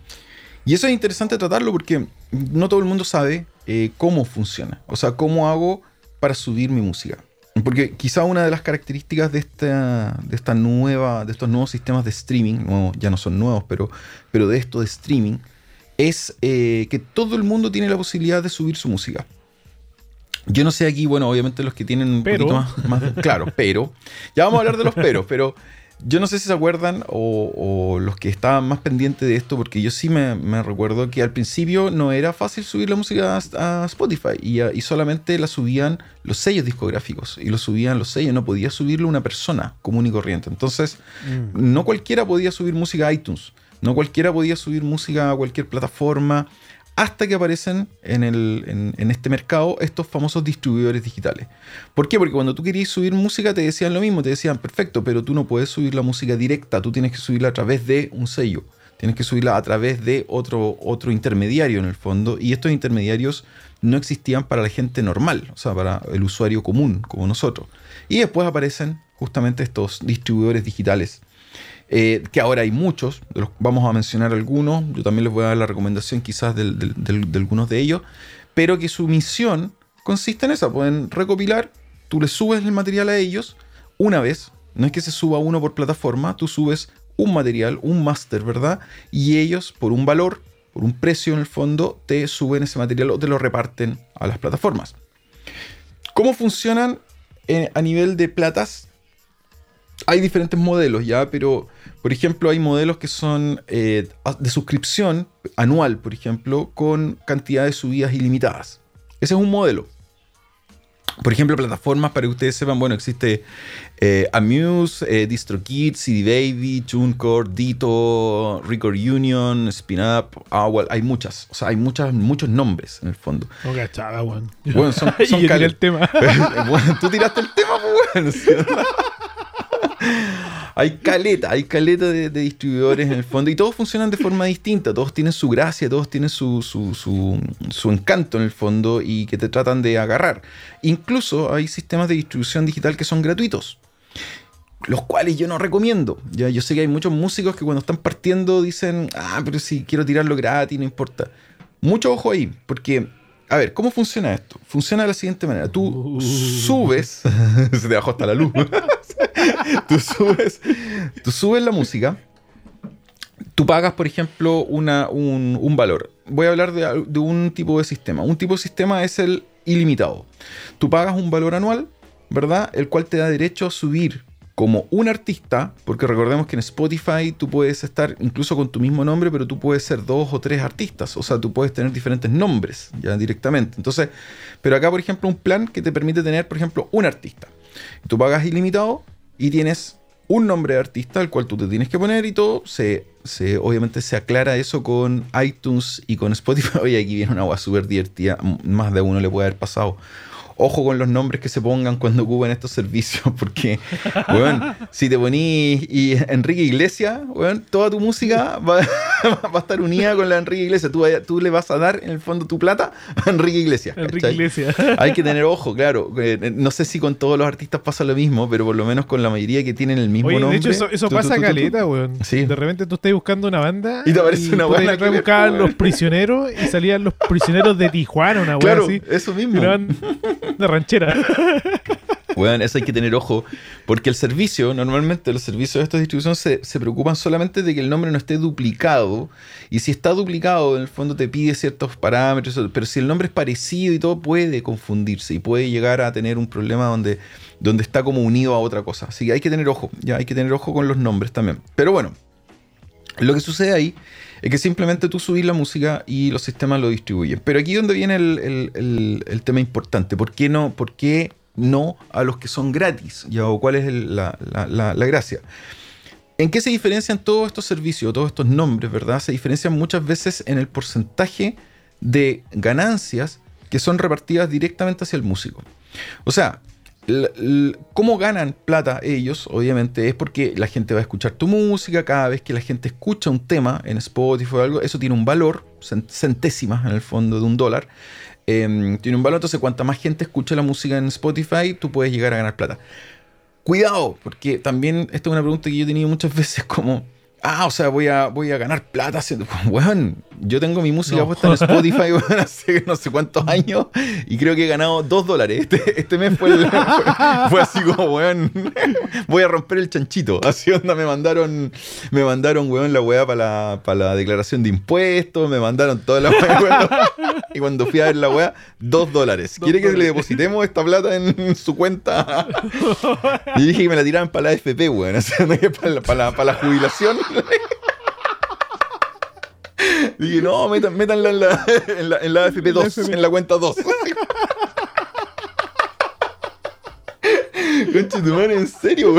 Y eso es interesante tratarlo porque no todo el mundo sabe eh, cómo funciona. O sea, cómo hago para subir mi música. Porque quizá una de las características de esta, de esta nueva, de estos nuevos sistemas de streaming, ya no son nuevos, pero, pero de esto de streaming, es eh, que todo el mundo tiene la posibilidad de subir su música. Yo no sé aquí, bueno, obviamente los que tienen un Pero. poquito más, más- Claro, pero. Ya vamos a hablar de los peros, pero yo no sé si se acuerdan o, o los que estaban más pendientes de esto, porque yo sí me, recuerdo que al principio no era fácil subir la música a, a Spotify y, a- y solamente la subían los sellos discográficos y lo subían los sellos, no podía subirlo una persona común y corriente. Entonces, Mm. no cualquiera podía subir música a iTunes, no cualquiera podía subir música a cualquier plataforma, hasta que aparecen en, este mercado estos famosos distribuidores digitales. ¿Por qué? Porque cuando tú querías subir música te decían lo mismo, te decían, perfecto, pero tú no puedes subir la música directa, tú tienes que subirla a través de un sello, tienes que subirla a través de otro, otro intermediario en el fondo, y estos intermediarios no existían para la gente normal, o sea, para el usuario común, como nosotros. Y después aparecen justamente estos distribuidores digitales eh, que ahora hay muchos, los- vamos a mencionar algunos, yo también les voy a dar la recomendación quizás de algunos de ellos, pero que su misión consiste en esa, pueden recopilar, tú le subes el material a ellos una vez, no es que se suba uno por plataforma, tú subes un material, un máster, ¿verdad? Y ellos por un valor, por un precio en el fondo, te suben ese material o te lo reparten a las plataformas. ¿Cómo funcionan eh, a nivel de platas? Hay diferentes modelos ya, pero por ejemplo hay modelos que son eh, de suscripción anual, por ejemplo, con cantidad de subidas ilimitadas. Ese es un modelo. Por ejemplo, plataformas para que ustedes sepan, bueno, existe eh, Amuse, eh, DistroKid, CD Baby, TuneCore, Dito, Record Union, Spin Up, Owl, hay muchas, o sea, hay muchas, muchos nombres en el fondo. No cachaba, weón. Bueno, son, son yo tiré cale- el tema. bueno, tú tiraste el tema, pues bueno. hay caleta, hay caleta de, distribuidores en el fondo y todos funcionan de forma distinta, todos tienen su gracia, todos tienen su, su, su, encanto en el fondo y que te tratan de agarrar. Incluso hay sistemas de distribución digital que son gratuitos los cuales yo no recomiendo. Ya, yo sé que hay muchos músicos que cuando están partiendo dicen, ah, pero si quiero tirarlo gratis, no importa. Mucho ojo ahí, porque a ver, ¿cómo funciona esto? Funciona de la siguiente manera. Tú uh. subes, se te bajó hasta la luz. tú, subes, tú subes la música, tú pagas, por ejemplo, una, un, valor. Voy a hablar de, de un tipo de sistema. Un tipo de sistema es el ilimitado. Tú pagas un valor anual, ¿verdad? El cual te da derecho a subir como un artista, porque recordemos que en Spotify tú puedes estar incluso con tu mismo nombre, pero tú puedes ser dos o tres artistas, o sea, tú puedes tener diferentes nombres ya directamente. Entonces, pero acá, por ejemplo, un plan que te permite tener, por ejemplo, un artista. Tú pagas ilimitado y tienes un nombre de artista al cual tú te tienes que poner y todo. Se, se obviamente se aclara eso con iTunes y con Spotify. Oye, aquí viene una agua súper divertida. Más de uno le puede haber pasado ojo con los nombres que se pongan cuando ocupen estos servicios, porque, weón, si te ponís y Enrique Iglesias, weón, toda tu música va, a estar unida con la Enrique Iglesias. Tú, tú, le vas a dar, en el fondo, tu plata a Enrique Iglesias. Enrique Iglesias. Hay que tener ojo, claro. Eh, no sé si con todos los artistas pasa lo mismo, pero por lo menos con la mayoría que tienen el mismo Oye, nombre. De hecho, eso, pasa caleta, weón. Sí. De repente tú estás buscando una banda y te aparece una buena. que buscar los prisioneros y salían los prisioneros de Tijuana, una weón claro, así. Eso mismo. De ranchera. Bueno, eso hay que tener ojo, porque el servicio, normalmente los servicios de esta distribución se, preocupan solamente de que el nombre no esté duplicado, y si está duplicado, en el fondo te pide ciertos parámetros, pero si el nombre es parecido y todo, puede confundirse y puede llegar a tener un problema donde, donde está como unido a otra cosa. Así que hay que tener ojo, ya hay que tener ojo con los nombres también. Pero bueno, lo que sucede ahí es que simplemente tú subís la música y los sistemas lo distribuyen. Pero aquí es donde viene el, tema importante. ¿Por qué no? ¿Por qué no a los que son gratis? ¿Ya? ¿O cuál es la, gracia? ¿En qué se diferencian todos estos servicios, todos estos nombres, verdad? Se diferencian muchas veces en el porcentaje de ganancias que son repartidas directamente hacia el músico. O sea, ¿Cómo ganan plata ellos? Obviamente es porque la gente va a escuchar tu música, cada vez que la gente escucha un tema en Spotify o algo, eso tiene un valor, centésimas en el fondo de un dólar. Em, tiene un valor, entonces cuanta más gente escucha la música en Spotify, tú puedes llegar a ganar plata. Cuidado, porque también esta es una pregunta que yo he tenido muchas veces como Ah, o sea, voy a, voy a ganar plata haciendo. Weón, yo tengo mi música puesta en Spotify hace no sé cuántos años y creo que he ganado dos dólares. Este, este mes fue, fue, así como, weón, voy a romper el chanchito. Así onda, me mandaron, me mandaron, weón, la weá para la, la declaración de impuestos, me mandaron toda la weá, Y cuando fui a ver la weá, dos dólares. ¿Quiere que le depositemos esta plata en su cuenta? Y dije que me la tiraban para la FP, weón, para para la jubilación. Dije, no, métanla en la, en la, en la FP2, en la cuenta 2. Conche tu madre, en serio.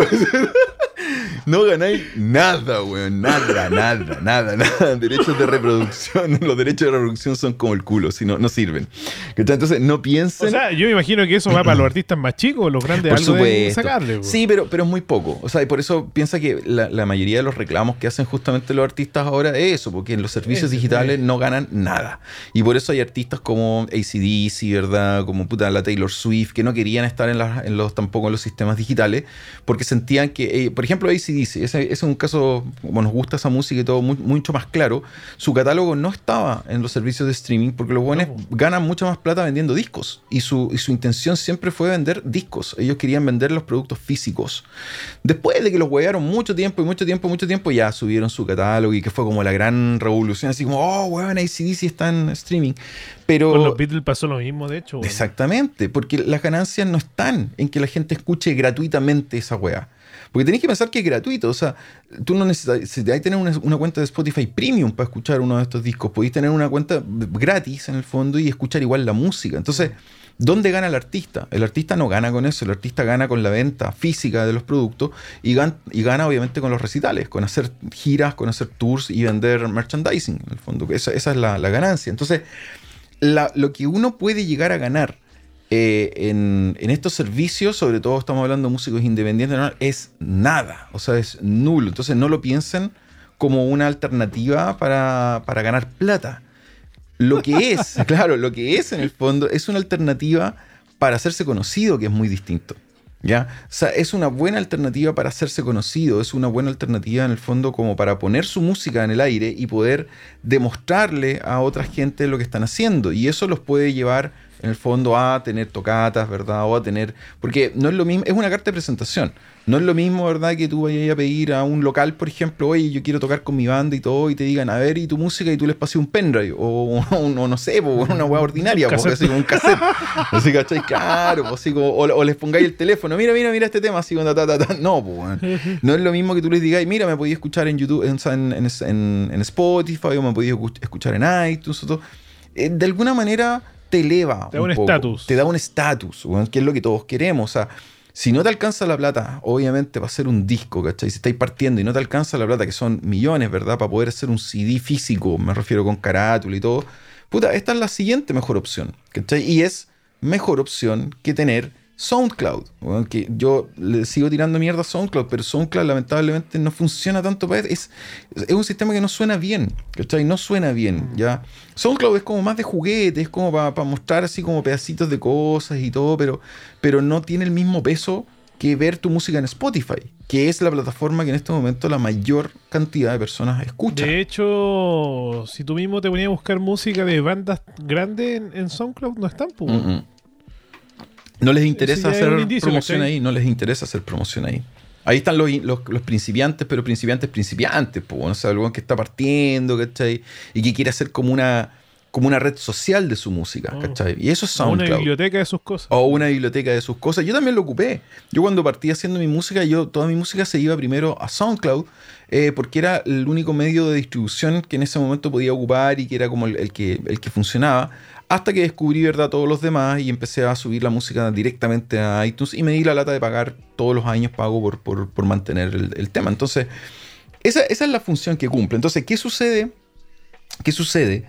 No ganáis nada, weón. Nada, nada, nada, nada. Derechos de reproducción. Los derechos de reproducción son como el culo, si no, no sirven. Entonces, no piensen. O sea, yo me imagino que eso va para los artistas más chicos, los grandes por algo supuesto. sacarle. Sí, pero, pero es muy poco. O sea, y por eso piensa que la, mayoría de los reclamos que hacen justamente los artistas ahora es eso, porque en los servicios digitales no ganan nada. Y por eso hay artistas como ACDC, ¿verdad? Como puta la Taylor Swift, que no querían estar en, en los, tampoco en los sistemas digitales, porque sentían que, eh, por ejemplo, ACDC dice, ese, es un caso, como nos gusta esa música y todo, mucho más claro, su catálogo no estaba en los servicios de streaming porque los buenos ganan mucha más plata vendiendo discos y su, y su intención siempre fue vender discos, ellos querían vender los productos físicos. Después de que los huevearon mucho tiempo y mucho tiempo, mucho tiempo, ya subieron su catálogo y que fue como la gran revolución, así como, oh, weón, ACDC está en streaming. Pero, Con los Beatles pasó lo mismo, de hecho. Exactamente, porque las ganancias no están en que la gente escuche gratuitamente esa weá. Porque tenéis que pensar que es gratuito. O sea, tú no necesitas. Si hay que tener una, cuenta de Spotify Premium para escuchar uno de estos discos, podéis tener una cuenta gratis en el fondo y escuchar igual la música. Entonces. ¿Dónde gana el artista? El artista no gana con eso, el artista gana con la venta física de los productos y, y gana obviamente con los recitales, con hacer giras, con hacer tours y vender merchandising, en el fondo. Esa es la, ganancia. Entonces, lo que uno puede llegar a ganar eh, en, en estos servicios, sobre todo estamos hablando de músicos independientes, ¿no? es nada, o sea, es nulo. Entonces no lo piensen como una alternativa para, para ganar plata. Lo que es, claro, lo que es en el fondo es una alternativa para hacerse conocido, que es muy distinto. ¿Ya? O sea, es una buena alternativa para hacerse conocido, es una buena alternativa en el fondo como para poner su música en el aire y poder demostrarle a otra gente lo que están haciendo. Y eso los puede llevar en el fondo a tener tocatas, ¿verdad? O a tener... Porque no es lo mismo, es una carta de presentación. No es lo mismo, ¿verdad? Que tú vayas a pedir a un local, por ejemplo, oye, yo quiero tocar con mi banda y todo, y te digan, a ver, y tu música, y tú les pases un pendrive, o, no sé, una hueá ordinaria, porque así como un cassette. así, ¿cachai? Claro, así como, o, les pongáis el teléfono, mira, mira, mira este tema, así ta, ta, ta. No, pues, no es lo mismo que tú les digáis, mira, me podías escuchar en YouTube, en, en, en, Spotify, o me podías escuchar en iTunes, o todo. Eh, de alguna manera te eleva. Te da un estatus. Te da un estatus, que es lo que todos queremos. O sea, si no te alcanza la plata, obviamente va a ser un disco, ¿cachai? Si estáis partiendo y no te alcanza la plata, que son millones, ¿verdad? Para poder hacer un CD físico, me refiero con carátula y todo. Puta, esta es la siguiente mejor opción, ¿cachai? Y es mejor opción que tener SoundCloud. que yo le sigo tirando mierda a SoundCloud, pero SoundCloud lamentablemente no funciona tanto para es, es un sistema que no suena bien, ¿cachai? No suena bien, mm. ¿ya? SoundCloud es como más de juguete, es como para mostrar así como pedacitos de cosas y todo, pero, pero no tiene el mismo peso que ver tu música en Spotify, que es la plataforma que en este momento la mayor cantidad de personas escucha. De hecho, si tú mismo te ponías a buscar música de bandas grandes en, SoundCloud, no están, pues. No les interesa hacer promoción ahí, no les interesa hacer promoción ahí. Ahí están los, principiantes, pero principiantes, principiantes, pues, o sea, algo que está partiendo, ¿cachai? Y que quiere hacer como una, como una red social de su música, oh. ¿cachai? Y eso es SoundCloud. O una biblioteca de sus cosas. O una biblioteca de sus cosas. Yo también lo ocupé. Yo cuando partí haciendo mi música, yo toda mi música se iba primero a SoundCloud, eh, porque era el único medio de distribución que en ese momento podía ocupar y que era como el, que, el que funcionaba. Hasta que descubrí, ¿verdad?, todos los demás y empecé a subir la música directamente a iTunes y me di la lata de pagar todos los años pago por, mantener el, tema. Entonces, esa, es la función que cumple. Entonces, ¿qué sucede? ¿Qué sucede?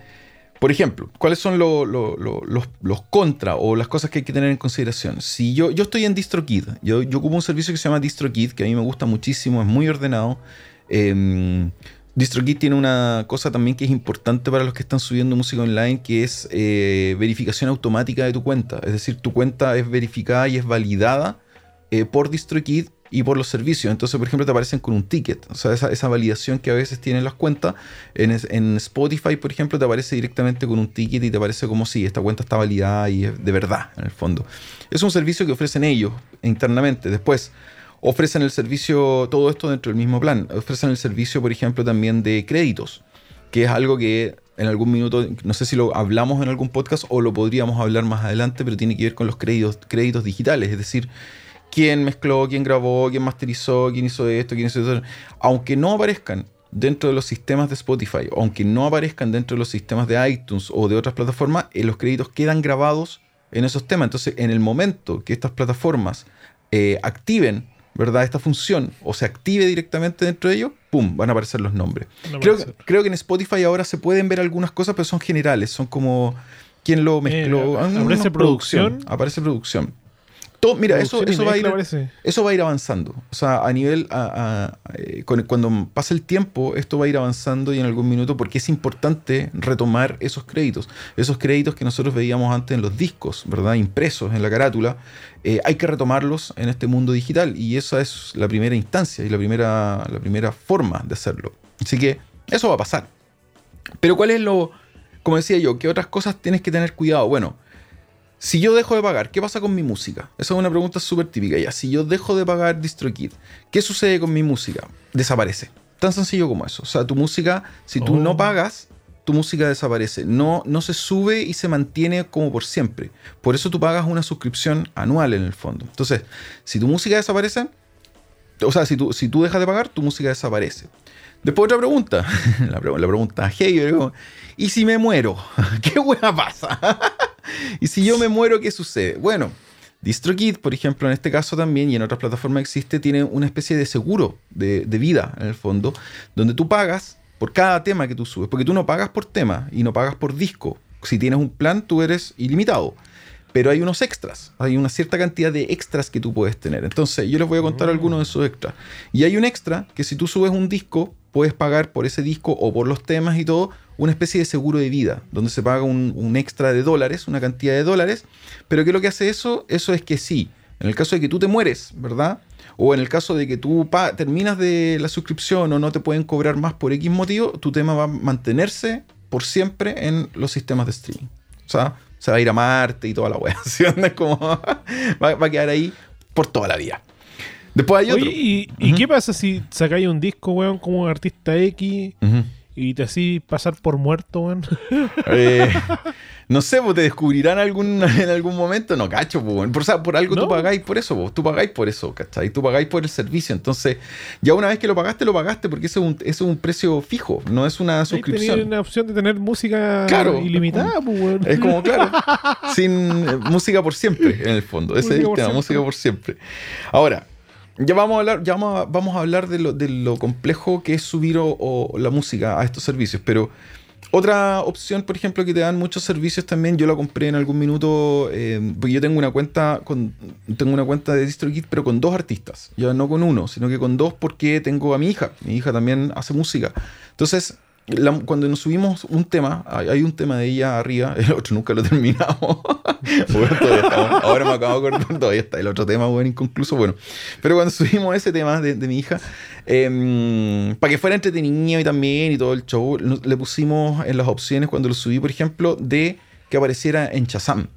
Por ejemplo, ¿cuáles son los, los, contra o las cosas que hay que tener en consideración? Si yo, yo estoy en DistroKid, yo, yo ocupo un servicio que se llama DistroKid, que a mí me gusta muchísimo, es muy ordenado. Eh, DistroKid tiene una cosa también que es importante para los que están subiendo música online, que es eh, verificación automática de tu cuenta. Es decir, tu cuenta es verificada y es validada eh, por DistroKid y por los servicios. Entonces, por ejemplo, te aparecen con un ticket. O sea, esa, validación que a veces tienen las cuentas. En, Spotify, por ejemplo, te aparece directamente con un ticket y te aparece como si esta cuenta está validada y es de verdad, en el fondo. Es un servicio que ofrecen ellos internamente. Después, ofrecen el servicio, todo esto dentro del mismo plan. Ofrecen el servicio, por ejemplo, también de créditos, que es algo que en algún minuto, no sé si lo hablamos en algún podcast o lo podríamos hablar más adelante, pero tiene que ver con los créditos, créditos digitales, es decir, quién mezcló, quién grabó, quién masterizó, quién hizo esto, quién hizo eso. Aunque no aparezcan dentro de los sistemas de Spotify, aunque no aparezcan dentro de los sistemas de iTunes o de otras plataformas, eh, los créditos quedan grabados en esos temas. Entonces, en el momento que estas plataformas eh, activen ¿verdad? Esta función o se active directamente dentro de ello, ¡pum! van a aparecer los nombres. creo, creo, que en Spotify ahora se pueden ver algunas cosas, pero son generales, son como quién lo mezcló. Eh, aparece producción. Aparece producción mira, eso, eso, va a ir, eso va a ir avanzando. O sea, a nivel, eh, cuando pase el tiempo, esto va a ir avanzando y en algún minuto, porque es importante retomar esos créditos. Esos créditos que nosotros veíamos antes en los discos, ¿verdad? Impresos en la carátula, eh, hay que retomarlos en este mundo digital y esa es la primera instancia y la primera, la primera forma de hacerlo. Así que eso va a pasar. Pero ¿cuál es lo, como decía yo, qué otras cosas tienes que tener cuidado? Bueno, si yo dejo de pagar, ¿qué pasa con mi música? Esa es una pregunta súper típica ya. Si yo dejo de pagar DistroKid, ¿qué sucede con mi música? Desaparece. Tan sencillo como eso. O sea, tu música, si tú no oh. pagas, tu música desaparece. No, no se sube y se mantiene como por siempre. Por eso tú pagas una suscripción anual en el fondo. Entonces, si tu música desaparece, o sea, si tú, si tú dejas de pagar, tu música desaparece. Después otra pregunta. la, pregunta hey, ¿y si me muero? ¿Qué hueá pasa? y si yo me muero, ¿qué sucede? Bueno, DistroKid, por ejemplo, en este caso también y en otras plataformas existe, tiene una especie de seguro de, vida, en el fondo, donde tú pagas por cada tema que tú subes, porque tú no pagas por tema y no pagas por disco. Si tienes un plan, tú eres ilimitado. pero hay unos extras, hay una cierta cantidad de extras que tú puedes tener. Entonces, yo les voy a contar algunos de esos extras. Y hay un extra que si tú subes un disco, puedes pagar por ese disco o por los temas y todo una especie de seguro de vida, donde se paga un, extra de dólares, una cantidad de dólares. Pero ¿qué es lo que hace eso? Eso es que sí, en el caso de que tú te mueres, ¿verdad? O en el caso de que tú terminas de la suscripción o no te pueden cobrar más por X motivo, tu tema va a mantenerse por siempre en los sistemas de streaming. O sea, se va a ir a Marte y toda la wea. Como va, a quedar ahí por toda la vida. Después hay otro. ¿y, qué pasa si sacáis un disco, weón, como artista X y te así pasar por muerto, weón? Eh, no sé, pues te descubrirán algún, en algún momento. No, cacho, pues, por, por algo tú pagáis por eso, pues, tú pagáis por eso, ¿cachai? Tú pagáis por el servicio. Entonces, ya una vez que lo pagaste, lo pagaste porque eso es un, es un precio fijo, no es una suscripción. Tienes una opción de tener música ilimitada, pues, Es como, claro, sin eh, música por siempre, en el fondo. Ese es el tema, música por siempre. Ahora, ya vamos a hablar, ya vamos a, hablar de lo, de lo, complejo que es subir o, la música a estos servicios, pero otra opción, por ejemplo, que te dan muchos servicios también, yo la compré en algún minuto, eh, porque yo tengo una cuenta tengo una cuenta de DistroKid, pero con dos artistas, ya no con uno, sino que con dos porque tengo a mi hija, mi hija también hace música. Entonces, cuando nos subimos un tema, hay, un tema de ella arriba, el otro nunca lo terminamos. ahora me acabo de acordar, todavía está el otro tema, bueno, inconcluso. Bueno, pero cuando subimos ese tema de, mi hija, em, para que fuera entretenido y también y todo el show, le pusimos en las opciones cuando lo subí, por ejemplo, de que apareciera en Chazam.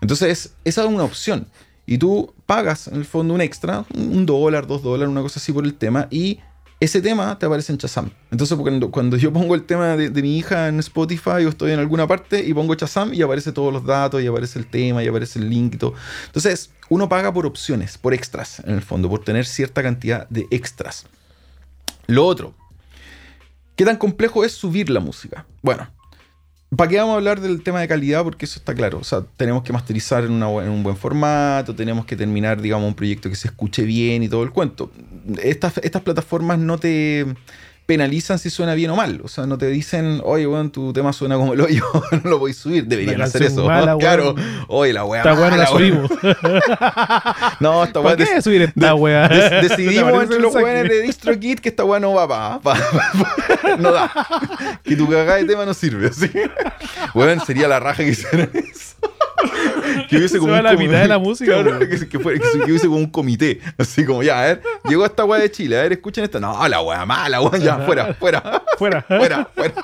Entonces, esa es una opción. Y tú pagas en el fondo un extra, un dólar, dos dólares, una cosa así por el tema, y ese tema te aparece en Chazam. Entonces, cuando, cuando yo pongo el tema de, mi hija en Spotify o estoy en alguna parte y pongo Chazam y aparece todos los datos y aparece el tema y aparece el link y todo. Entonces, uno paga por opciones, por extras, en el fondo, por tener cierta cantidad de extras. Lo otro, ¿qué tan complejo es subir la música? Bueno, ¿Para qué vamos a hablar del tema de calidad? Porque eso está claro. O sea, tenemos que masterizar en, un buen formato, tenemos que terminar, digamos, un proyecto que se escuche bien y todo el cuento. Estas, estas plataformas no te penalizan si suena bien o mal. O sea, no te dicen, oye, weón, tu tema suena como el hoyo, no lo voy a subir. Deberían hacer eso. claro, oye, la weá. Esta weá la subimos. no, esta weá. ¿Por qué subir esta weá? decidimos entre los weones de DistroKit que esta weá no va. Pa, no da. Que tu cagada de tema no sirve. ¿sí? Weón, sería la raja que hicieran eso que hubiese como un la mitad de la música. que, hubiese como un comité. Así como, ya, a ver, llegó esta weá de Chile, a ver, escuchen esta. No, la weá mala, weá, ya, fuera, fuera. Fuera. fuera, fuera.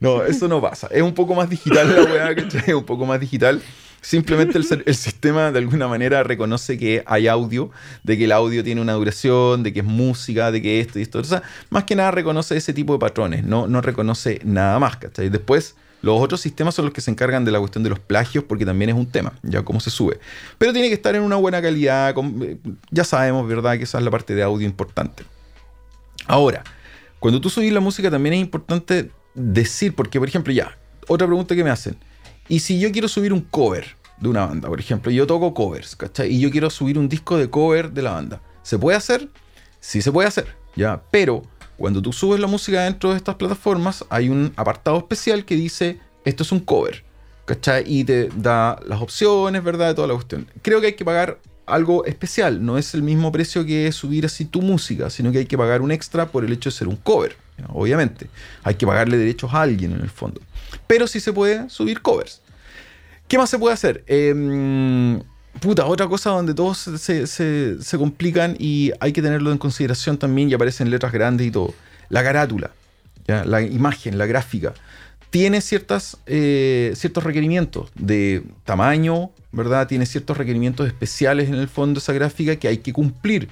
No, eso no pasa. Es un poco más digital la weá, ¿cachai? Es un poco más digital. Simplemente el, el, sistema de alguna manera reconoce que hay audio, de que el audio tiene una duración, de que es música, de que esto y esto. O sea, más que nada reconoce ese tipo de patrones, no, no reconoce nada más, ¿cachai? Después los otros sistemas son los que se encargan de la cuestión de los plagios, porque también es un tema, ya cómo se sube. Pero tiene que estar en una buena calidad, eh, ya sabemos, ¿verdad?, que esa es la parte de audio importante. Ahora, cuando tú subís la música también es importante decir, porque por ejemplo, ya, otra pregunta que me hacen, ¿y si yo quiero subir un cover de una banda, por ejemplo, yo toco covers, ¿cachai? Y yo quiero subir un disco de cover de la banda, ¿se puede hacer? Sí se puede hacer, ya, pero cuando tú subes la música dentro de estas plataformas, hay un apartado especial que dice, esto es un cover, ¿cachai? Y te da las opciones, ¿verdad? De toda la cuestión. Creo que hay que pagar algo especial, no es el mismo precio que subir así tu música, sino que hay que pagar un extra por el hecho de ser un cover, obviamente. Hay que pagarle derechos a alguien en el fondo. Pero sí se puede subir covers. ¿Qué más se puede hacer? Eh, puta, otra cosa donde todos se, complican y hay que tenerlo en consideración también y aparecen letras grandes y todo. La carátula, la imagen, la gráfica, tiene ciertas, eh, ciertos requerimientos de tamaño, ¿verdad? Tiene ciertos requerimientos especiales en el fondo esa gráfica que hay que cumplir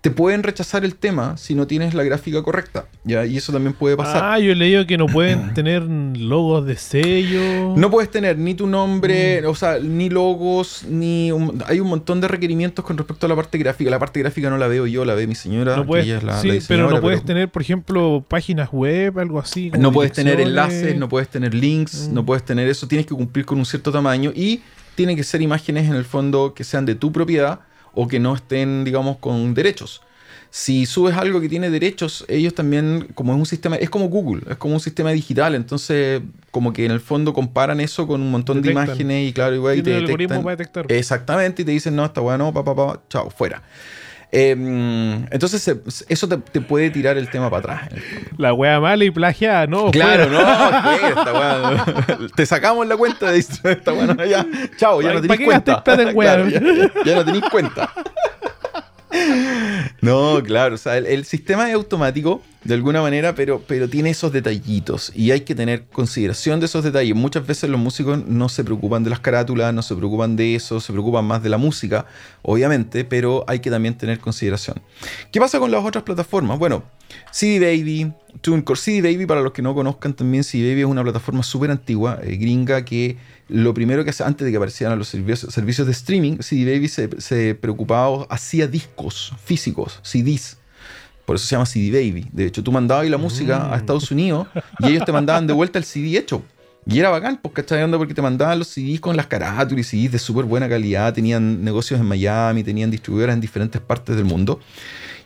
te pueden rechazar el tema si no tienes la gráfica correcta. ¿ya? Y eso también puede pasar. Ah, yo he leído que no pueden tener logos de sello. No puedes tener ni tu nombre, mm. o sea, ni logos, ni. hay un montón de requerimientos con respecto a la parte gráfica. La parte gráfica no la veo yo, la ve mi señora. No puedes, sí, pero no puedes tener, por ejemplo, páginas web, algo así. No puedes tener enlaces, no puedes tener links, no mm. puedes tener eso. Tienes que cumplir con un cierto tamaño y tienen que ser imágenes en el fondo que sean de tu propiedad o que no estén, digamos, con derechos. si subes algo que tiene derechos, ellos también, como es un sistema, es como Google, es como un sistema digital, entonces como que en el fondo comparan eso con un montón de imágenes y claro, igual y te detectan. detectar. Exactamente, y te dicen, no, está bueno, pa, pa, pa, chao, fuera. Em, entonces eso te, puede tirar el tema para atrás. La wea mala y plagiada, no. Claro, no, esta te sacamos la cuenta de esta wea, ya, chao, ya no tenéis cuenta. ya, no tenéis cuenta. No, claro, o sea, el, sistema es automático de alguna manera, pero, pero tiene esos detallitos y hay que tener consideración de esos detalles. Muchas veces los músicos no se preocupan de las carátulas, no se preocupan de eso, se preocupan más de la música, obviamente, pero hay que también tener consideración. ¿Qué pasa con las otras plataformas? Bueno, CD Baby, TuneCore. CD Baby, para los que no conozcan también, CD Baby es una plataforma súper antigua, eh, gringa, que lo primero que hace, antes de que aparecieran los servicios, de streaming, CD Baby se, se preocupaba, hacía discos físicos, CDs. Por eso se llama CD Baby. De hecho, tú mandabas la música a mm. Estados Unidos y ellos te mandaban de vuelta el CD hecho. Y era bacán, pues, ¿cachai? Porque te mandaban los CDs con las carátulas y CDs de súper buena calidad. Tenían negocios en Miami, tenían distribuidoras en diferentes partes del mundo.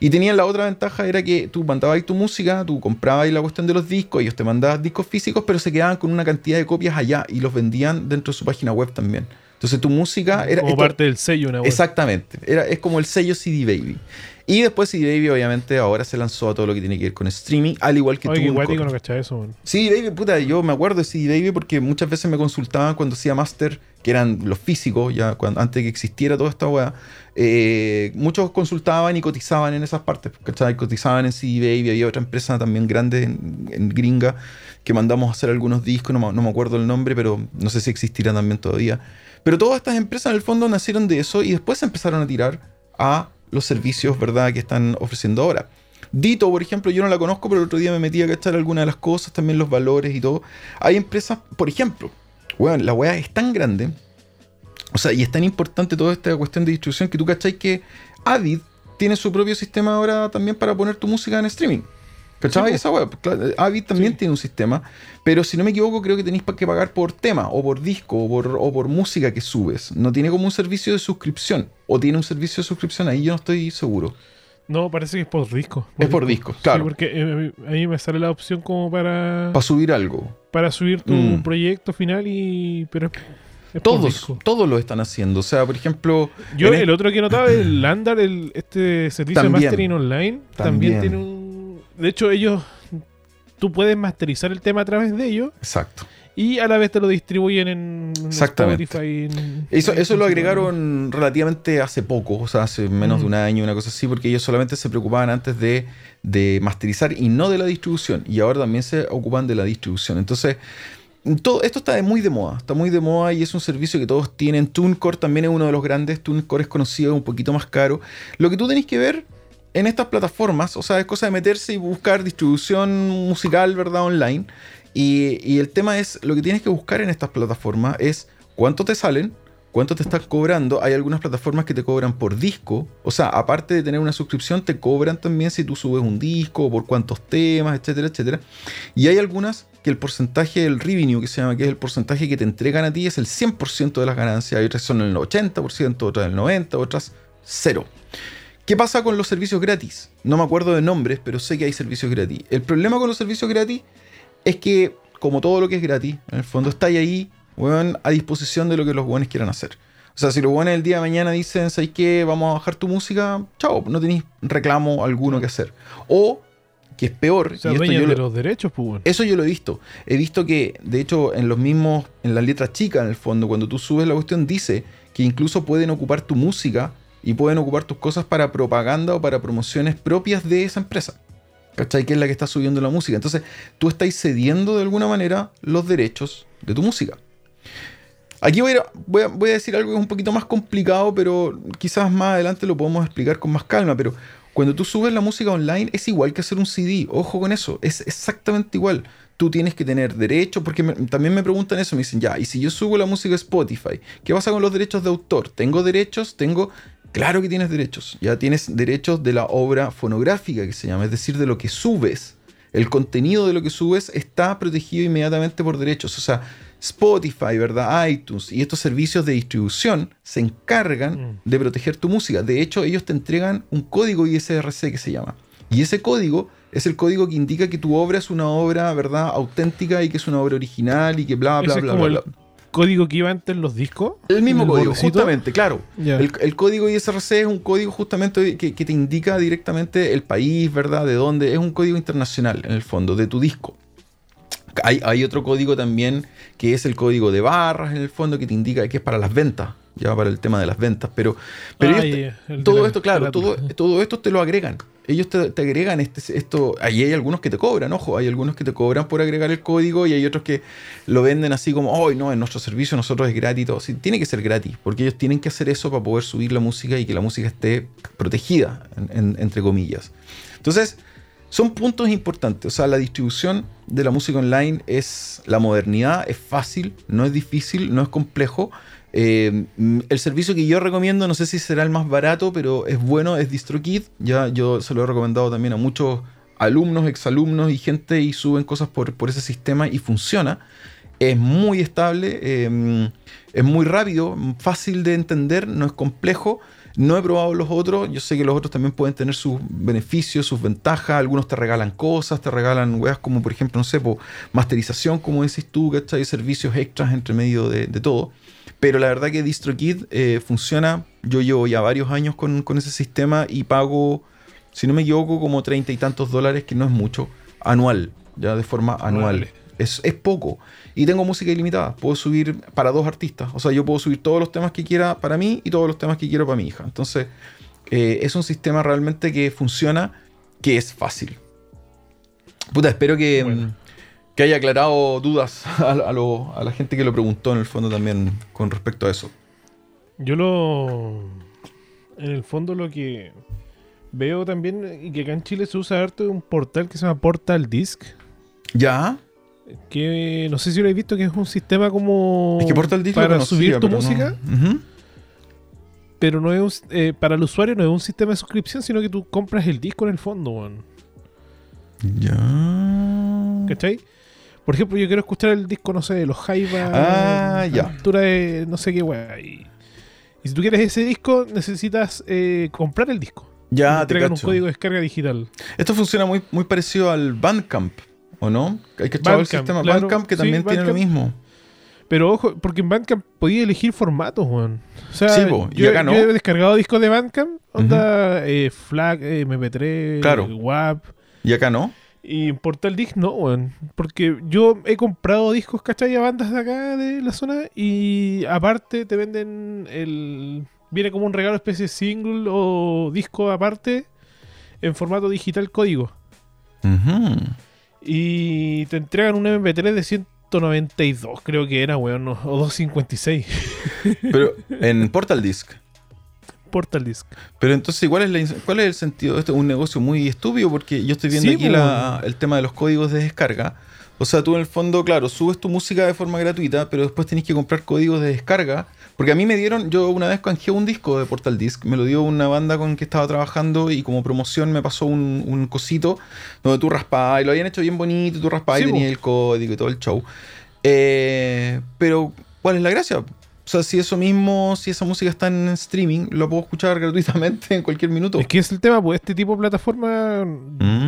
Y tenían la otra ventaja, era que tú mandabas tu música, tú comprabas la cuestión de los discos, ellos te mandaban discos físicos, pero se quedaban con una cantidad de copias allá y los vendían dentro de su página web también. Entonces tu música era... Como parte del sello, una web. Exactamente. Era, es como el sello CD Baby. Y después CD Baby, obviamente, ahora se lanzó a todo lo que tiene que ver con streaming, al igual que Oye, tú. no cachai eso, CD Baby, puta, yo me acuerdo de CD Baby porque muchas veces me consultaban cuando hacía master, que eran los físicos, ya cuando, antes de que existiera toda esta weá. Eh, muchos consultaban y cotizaban en esas partes, ¿cachai? Cotizaban en CD Baby, había otra empresa también grande en, gringa que mandamos a hacer algunos discos, no, no me acuerdo el nombre, pero no sé si existirá también todavía. Pero todas estas empresas en el fondo nacieron de eso y después se empezaron a tirar a los servicios, ¿verdad?, que están ofreciendo ahora. Dito, por ejemplo, yo no la conozco, pero el otro día me metí a cachar algunas de las cosas, también los valores y todo. Hay empresas, por ejemplo, bueno, la weá es tan grande, o sea, y es tan importante toda esta cuestión de distribución que tú cacháis que Avid tiene su propio sistema ahora también para poner tu música en streaming. ¿Cachai? Esa web. Avid también tiene un sistema, pero si no me equivoco, creo que tenéis que pagar por tema, o por disco, o por, o por música que subes. No tiene como un servicio de suscripción, o tiene un servicio de suscripción, ahí yo no estoy seguro. No, parece que es por disco. es por disco, claro. Sí, porque eh, ahí me sale la opción como para. Para subir algo. Para subir tu mm. proyecto final y. Pero todos, todos lo están haciendo. O sea, por ejemplo. Yo, el, otro que notaba, el Landar, el, este servicio de mastering online, también tiene un de hecho, ellos. Tú puedes masterizar el tema a través de ellos. Exacto. Y a la vez te lo distribuyen en Spotify. eso, eso lo agregaron relativamente hace poco, o sea, hace menos de un año, una cosa así, porque ellos solamente se preocupaban antes de, de masterizar y no de la distribución. Y ahora también se ocupan de la distribución. Entonces, todo, esto está muy de moda, está muy de moda y es un servicio que todos tienen. TuneCore también es uno de los grandes, TuneCore es conocido, un poquito más caro. Lo que tú tenés que ver en estas plataformas, o sea, es cosa de meterse y buscar distribución musical, ¿verdad? Online. Y, el tema es, lo que tienes que buscar en estas plataformas es cuánto te salen, cuánto te están cobrando. Hay algunas plataformas que te cobran por disco, o sea, aparte de tener una suscripción, te cobran también si tú subes un disco, por cuántos temas, etcétera, etcétera. Y hay algunas que el porcentaje del revenue, que se llama, que es el porcentaje que te entregan a ti, es el 100% de las ganancias. Hay otras son el 80%, otras el 90%, otras cero. ¿Qué pasa con los servicios gratis? No me acuerdo de nombres, pero sé que hay servicios gratis. El problema con los servicios gratis es que, como todo lo que es gratis, en el fondo está ahí, a disposición de lo que los buenos quieran hacer. O sea, si los buenos el día de mañana dicen, ¿sabes qué? Vamos a bajar tu música, chao, no tenéis reclamo alguno que hacer. O, que es peor. Se y de los derechos, pues Eso yo lo he visto. He visto que, de hecho, en los mismos, en las letras chicas, en el fondo, cuando tú subes la cuestión, dice que incluso pueden ocupar tu música y pueden ocupar tus cosas para propaganda o para promociones propias de esa empresa. ¿Cachai? Que es la que está subiendo la música. Entonces, tú estás cediendo de alguna manera los derechos de tu música. Aquí voy a, decir algo que es un poquito más complicado, pero quizás más adelante lo podemos explicar con más calma. Pero cuando tú subes la música online es igual que hacer un CD. Ojo con eso, es exactamente igual. Tú tienes que tener derechos, porque también me preguntan eso, me dicen, ya, y si yo subo la música a Spotify, ¿qué pasa con los derechos de autor? ¿Tengo derechos? ¿Tengo Claro que tienes derechos. Ya tienes derechos de la obra fonográfica que se llama, es decir, de lo que subes. el contenido de lo que subes está protegido inmediatamente por derechos. O sea, Spotify, ¿verdad? iTunes y estos servicios de distribución se encargan Mm. de proteger tu música. De hecho, ellos te entregan un código ISRC que se llama. Y ese código es el código que indica que tu obra es una obra, ¿verdad? Auténtica y que es una obra original y que bla, bla, Ese es bla, como bla, bla. Código que iba antes en los discos. El mismo código, justamente, claro. El, el código ISRC es un código justamente que, que te indica directamente el país, ¿verdad? De dónde. Es un código internacional, en el fondo, de tu disco. Hay, hay otro código también que es el código de barras, en el fondo, que te indica que es para las ventas, ya para el tema de las ventas. Pero, pero Ah, ellos todo esto, claro, todo esto te lo agregan. Ellos te, agregan este, esto. Ahí hay algunos que te cobran, ojo, hay algunos que te cobran por agregar el código y hay otros que lo venden así como, hoy no, en nuestro servicio nosotros es gratis tiene que ser gratis, porque ellos tienen que hacer eso para poder subir la música y que la música esté protegida, en- en- entre comillas. Entonces, son puntos importantes. O sea, la distribución de la música online es la modernidad, es fácil, no es difícil, no es complejo. Eh, mm, el servicio que yo recomiendo, no sé si será el más barato, pero es bueno, es DistroKid. Ya yo se lo he recomendado también a muchos alumnos, exalumnos y gente y suben cosas por, por ese sistema y funciona. Es muy estable, eh, es muy rápido, fácil de entender, no es complejo. No he probado los otros, yo sé que los otros también pueden tener sus beneficios, sus ventajas, algunos te regalan cosas, te regalan weas como por ejemplo, no sé, masterización, como decís tú, ¿cachai? Servicios extras entre medio de todo. Pero la verdad que DistroKid eh, funciona, yo llevo ya varios años con, con ese sistema y pago, si no me equivoco, como treinta y tantos dólares, que no es mucho, anual, ya de forma anual. Vale. Es, es poco. Y tengo música ilimitada. Puedo subir para dos artistas. O sea, yo puedo subir todos los temas que quiera para mí y todos los temas que quiero para mi hija. Entonces, eh, es un sistema realmente que funciona, que es fácil. Puta, espero que, Bueno. Que haya aclarado dudas a, a lo- a la gente que lo preguntó en el fondo también con respecto a eso. Yo lo. En el fondo, lo que veo también, y que acá en Chile se usa harto, un portal que se llama Portal Disc. ¿Ya? Que no sé si lo habéis visto, que es un sistema como. Es que Portal Disc Para subir tu no- música, pero no es un- eh, para el usuario no es un sistema de suscripción, sino que tú compras el disco en el fondo, weón. Ya. ¿Cachai? Por ejemplo, yo quiero escuchar el disco, no sé, de los Jaiba. Ah, ya. De no sé qué weá. Y, y si tú quieres ese disco, necesitas eh, comprar el disco. Ya, te entregan un cacho. código de descarga digital. Esto funciona muy, muy parecido al Bandcamp, ¿o no? Hay que echar el sistema claro. Bandcamp que Sí, también tiene lo mismo. Pero ojo, porque en Bandcamp podías elegir formatos, weón. O sea, Sí, po, y yo, acá no. yo he descargado discos de Bandcamp, onda eh, FLAC, eh, MP3, Claro. WAP. ¿Y acá no? Y en Portal Disc no, weón. Porque yo he comprado discos, ¿cachai? A bandas de acá de la zona. Y aparte te venden el. Viene como un regalo especie de single o disco aparte en formato digital código. Ujú. Y te entregan un MP3 de 192, creo que era, weón. no, O 256. Pero en Portal Disc. Portal Disc. Pero entonces, ¿cuál es, la ¿cuál es el sentido? Esto es un negocio muy estúpido porque yo estoy viendo Sí, aquí la- el tema de los códigos de descarga. O sea, tú en el fondo, claro, subes tu música de forma gratuita, pero después tienes que comprar códigos de descarga. Porque a mí me dieron, yo una vez canjeé un disco de Portal Disc, me lo dio una banda con que estaba trabajando y como promoción me pasó un, un cosito donde tú raspabas y lo habían hecho bien bonito, tú raspabas y Sí, tenías el código y todo el show. Eh, pero, ¿cuál es la gracia? O sea, si eso mismo, si esa música está en streaming, lo puedo escuchar gratuitamente en cualquier minuto. Es que es el tema, pues este tipo de plataformas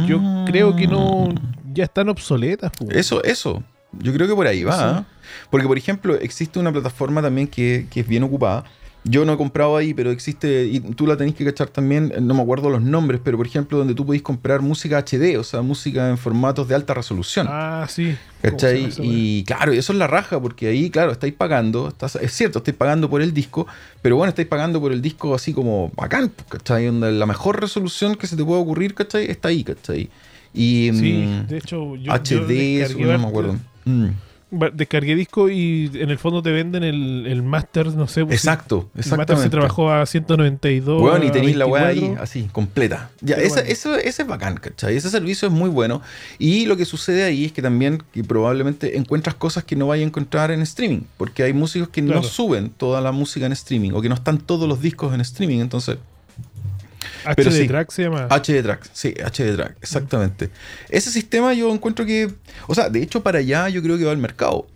yo Mm. creo que no ya están obsoletas. pues. Eso, eso. Yo creo que por ahí va. Sí. ¿eh? Porque, por ejemplo, existe una plataforma también que, que es bien ocupada. Yo no he comprado ahí, pero existe, y tú la tenés que cachar también, no me acuerdo los nombres, pero por ejemplo, donde tú podés comprar música HD, o sea, música en formatos de alta resolución. Ah, sí. ¿Cómo se ¿Cachai? Y claro, eso es la raja, porque ahí, claro, estáis pagando, estás- es cierto, estáis pagando por el disco, pero bueno, estáis pagando por el disco así como bacán, pues, ¿cachai? Donde la mejor resolución que se te pueda ocurrir, ¿cachai? Está ahí, ¿cachai? Y Sí, mm, de hecho, yo, yo HD, eso descargué no me acuerdo. Mm, Descargué disco y en el fondo te venden el, el Master, no sé. pues, Exacto, El Master se trabajó a 192. Bueno, y tenéis la weá ahí, 24. así, completa. Ya, bueno. eso, ese es bacán, ¿cachai? Ese servicio es muy bueno. Y lo que sucede ahí es que también que probablemente encuentras cosas que no vayas a encontrar en streaming. Porque hay músicos que no Claro. suben toda la música en streaming o que no están todos los discos en streaming. Entonces, Pero HD sí. Track se llama. HD Track, sí, HD Track, exactamente. Ese sistema yo encuentro que, o sea, de hecho para allá yo creo que va al mercado.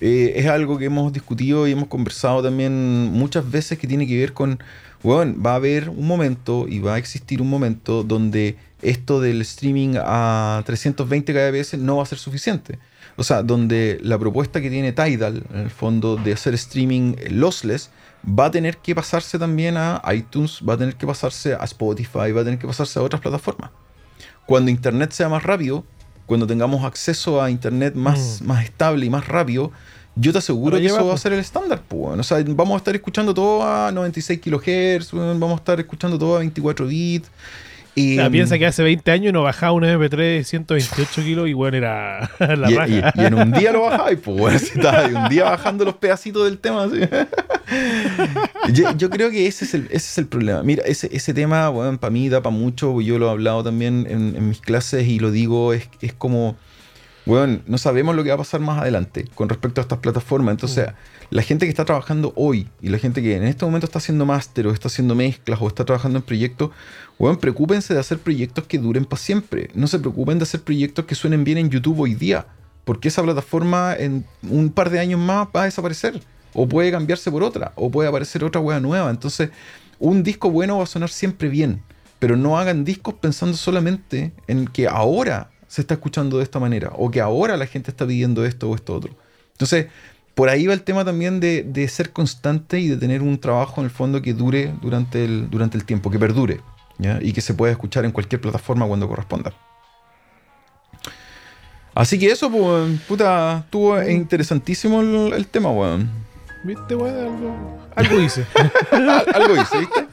Eh, es algo que hemos discutido y hemos conversado también muchas veces que tiene que ver con, bueno, va a haber un momento y va a existir un momento donde esto del streaming a 320 kbps no va a ser suficiente. O sea, donde la propuesta que tiene Tidal, en el fondo, de hacer streaming lossless, va a tener que pasarse también a iTunes, va a tener que pasarse a Spotify, va a tener que pasarse a otras plataformas. Cuando Internet sea más rápido, cuando tengamos acceso a Internet más, más estable y más rápido, yo te aseguro que eso va a ser el estándar. Pues. O sea, vamos a estar escuchando todo a 96 kHz, vamos a estar escuchando todo a 24 bits. Y, O sea, piensa que hace 20 años uno bajaba un MP3 de 128 kilos y bueno, era la y, raja. y- y en un día lo bajáis, pues bueno, si estás un día bajando los pedacitos del tema. así. Yo, yo creo que ese es el, ese es el problema. Mira, ese, ese tema, bueno, para mí da para mucho. Yo lo he hablado también en, en mis clases y lo digo, es, es como, bueno, no sabemos lo que va a pasar más adelante con respecto a estas plataformas. Entonces, la gente que está trabajando hoy y la gente que en este momento está haciendo máster o está haciendo mezclas o está trabajando en proyectos, bueno, preocúpense de hacer proyectos que duren para siempre. No se preocupen de hacer proyectos que suenen bien en YouTube hoy día. Porque esa plataforma en un par de años más va a desaparecer. O puede cambiarse por otra. O puede aparecer otra nueva. Entonces, un disco bueno va a sonar siempre bien. Pero no hagan discos pensando solamente en que ahora se está escuchando de esta manera. O que ahora la gente está pidiendo esto o esto otro. Entonces, por ahí va el tema también de, de ser constante y de tener un trabajo en el fondo que dure durante el, durante el tiempo, que perdure. ¿Ya? Y que se pueda escuchar en cualquier plataforma cuando corresponda. Así que eso, pues, puta, estuvo interesantísimo el, el tema, weón. ¿Viste, weón? Algo, algo hice. Al- Algo hice, ¿viste?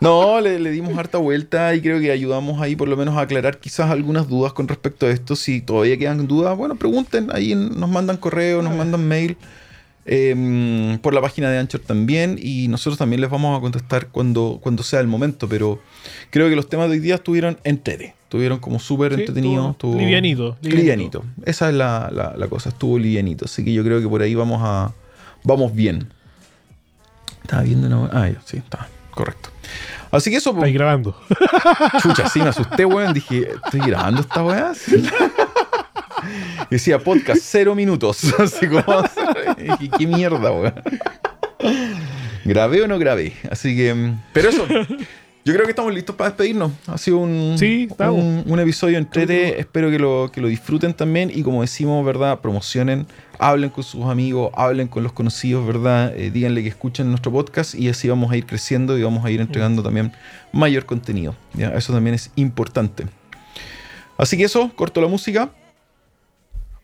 No, le, le dimos harta vuelta y creo que ayudamos ahí por lo menos a aclarar quizás algunas dudas con respecto a esto. Si todavía quedan dudas, bueno, pregunten, ahí nos mandan correo, nos mandan mail. Eh, por la página de Anchor también y nosotros también les vamos a contestar cuando, cuando sea el momento, pero creo que los temas de hoy día estuvieron entrete, estuvieron como súper Sí, entretenidos. estuvo estuvo- livianito, livianito. Esa es la, la- la cosa, estuvo livianito, así que yo creo que por ahí vamos a vamos bien. Estaba viendo una... Ah, sí, está, correcto. Así que eso, pues, Ahí grabando. Chucha, sí, me asusté, weón. Dije, ¿estoy grabando esta weá? Sí. Y Decía podcast, cero minutos. Así como. ¿qué mierda, weón? ¿Grabé o no grabé? Así que. mm, Pero eso. Yo creo que estamos listos para despedirnos. Ha sido un, Sí, un episodio entrete. Espero que lo, que lo disfruten también. Y como decimos, ¿verdad? Promocionen, hablen con sus amigos, hablen con los conocidos, ¿verdad? Eh, díganle que escuchen nuestro podcast y así vamos a ir creciendo y vamos a ir entregando también mayor contenido. ¿ya? Eso también es importante. Así que eso, corto la música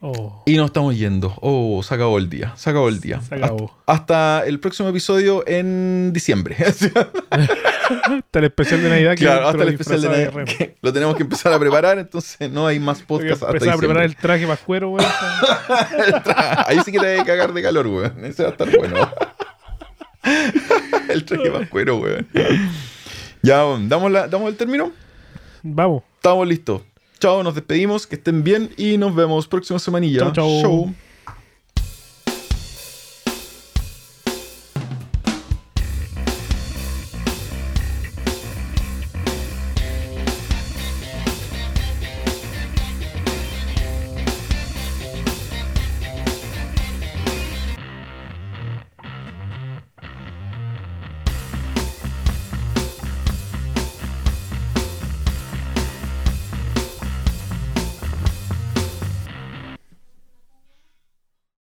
Oh, y nos estamos yendo. Oh, se acabó el día. Se acabó el día. Se acabó. Hasta, hasta el próximo episodio en diciembre. hasta el especial de Navidad. que claro, hasta el especial de Navidad, que lo tenemos que empezar a preparar, entonces no hay más podcast hasta empezar a preparar el traje más cuero. Ahí sí que te vas a cagar de calor, weón. Ese va a estar bueno. el traje más cuero, weón. Ya, ¿damos, la, ¿damos el término? Vamos. Estamos listos. Chao, nos despedimos, que estén bien y nos vemos próxima semanilla. Chau. Chau.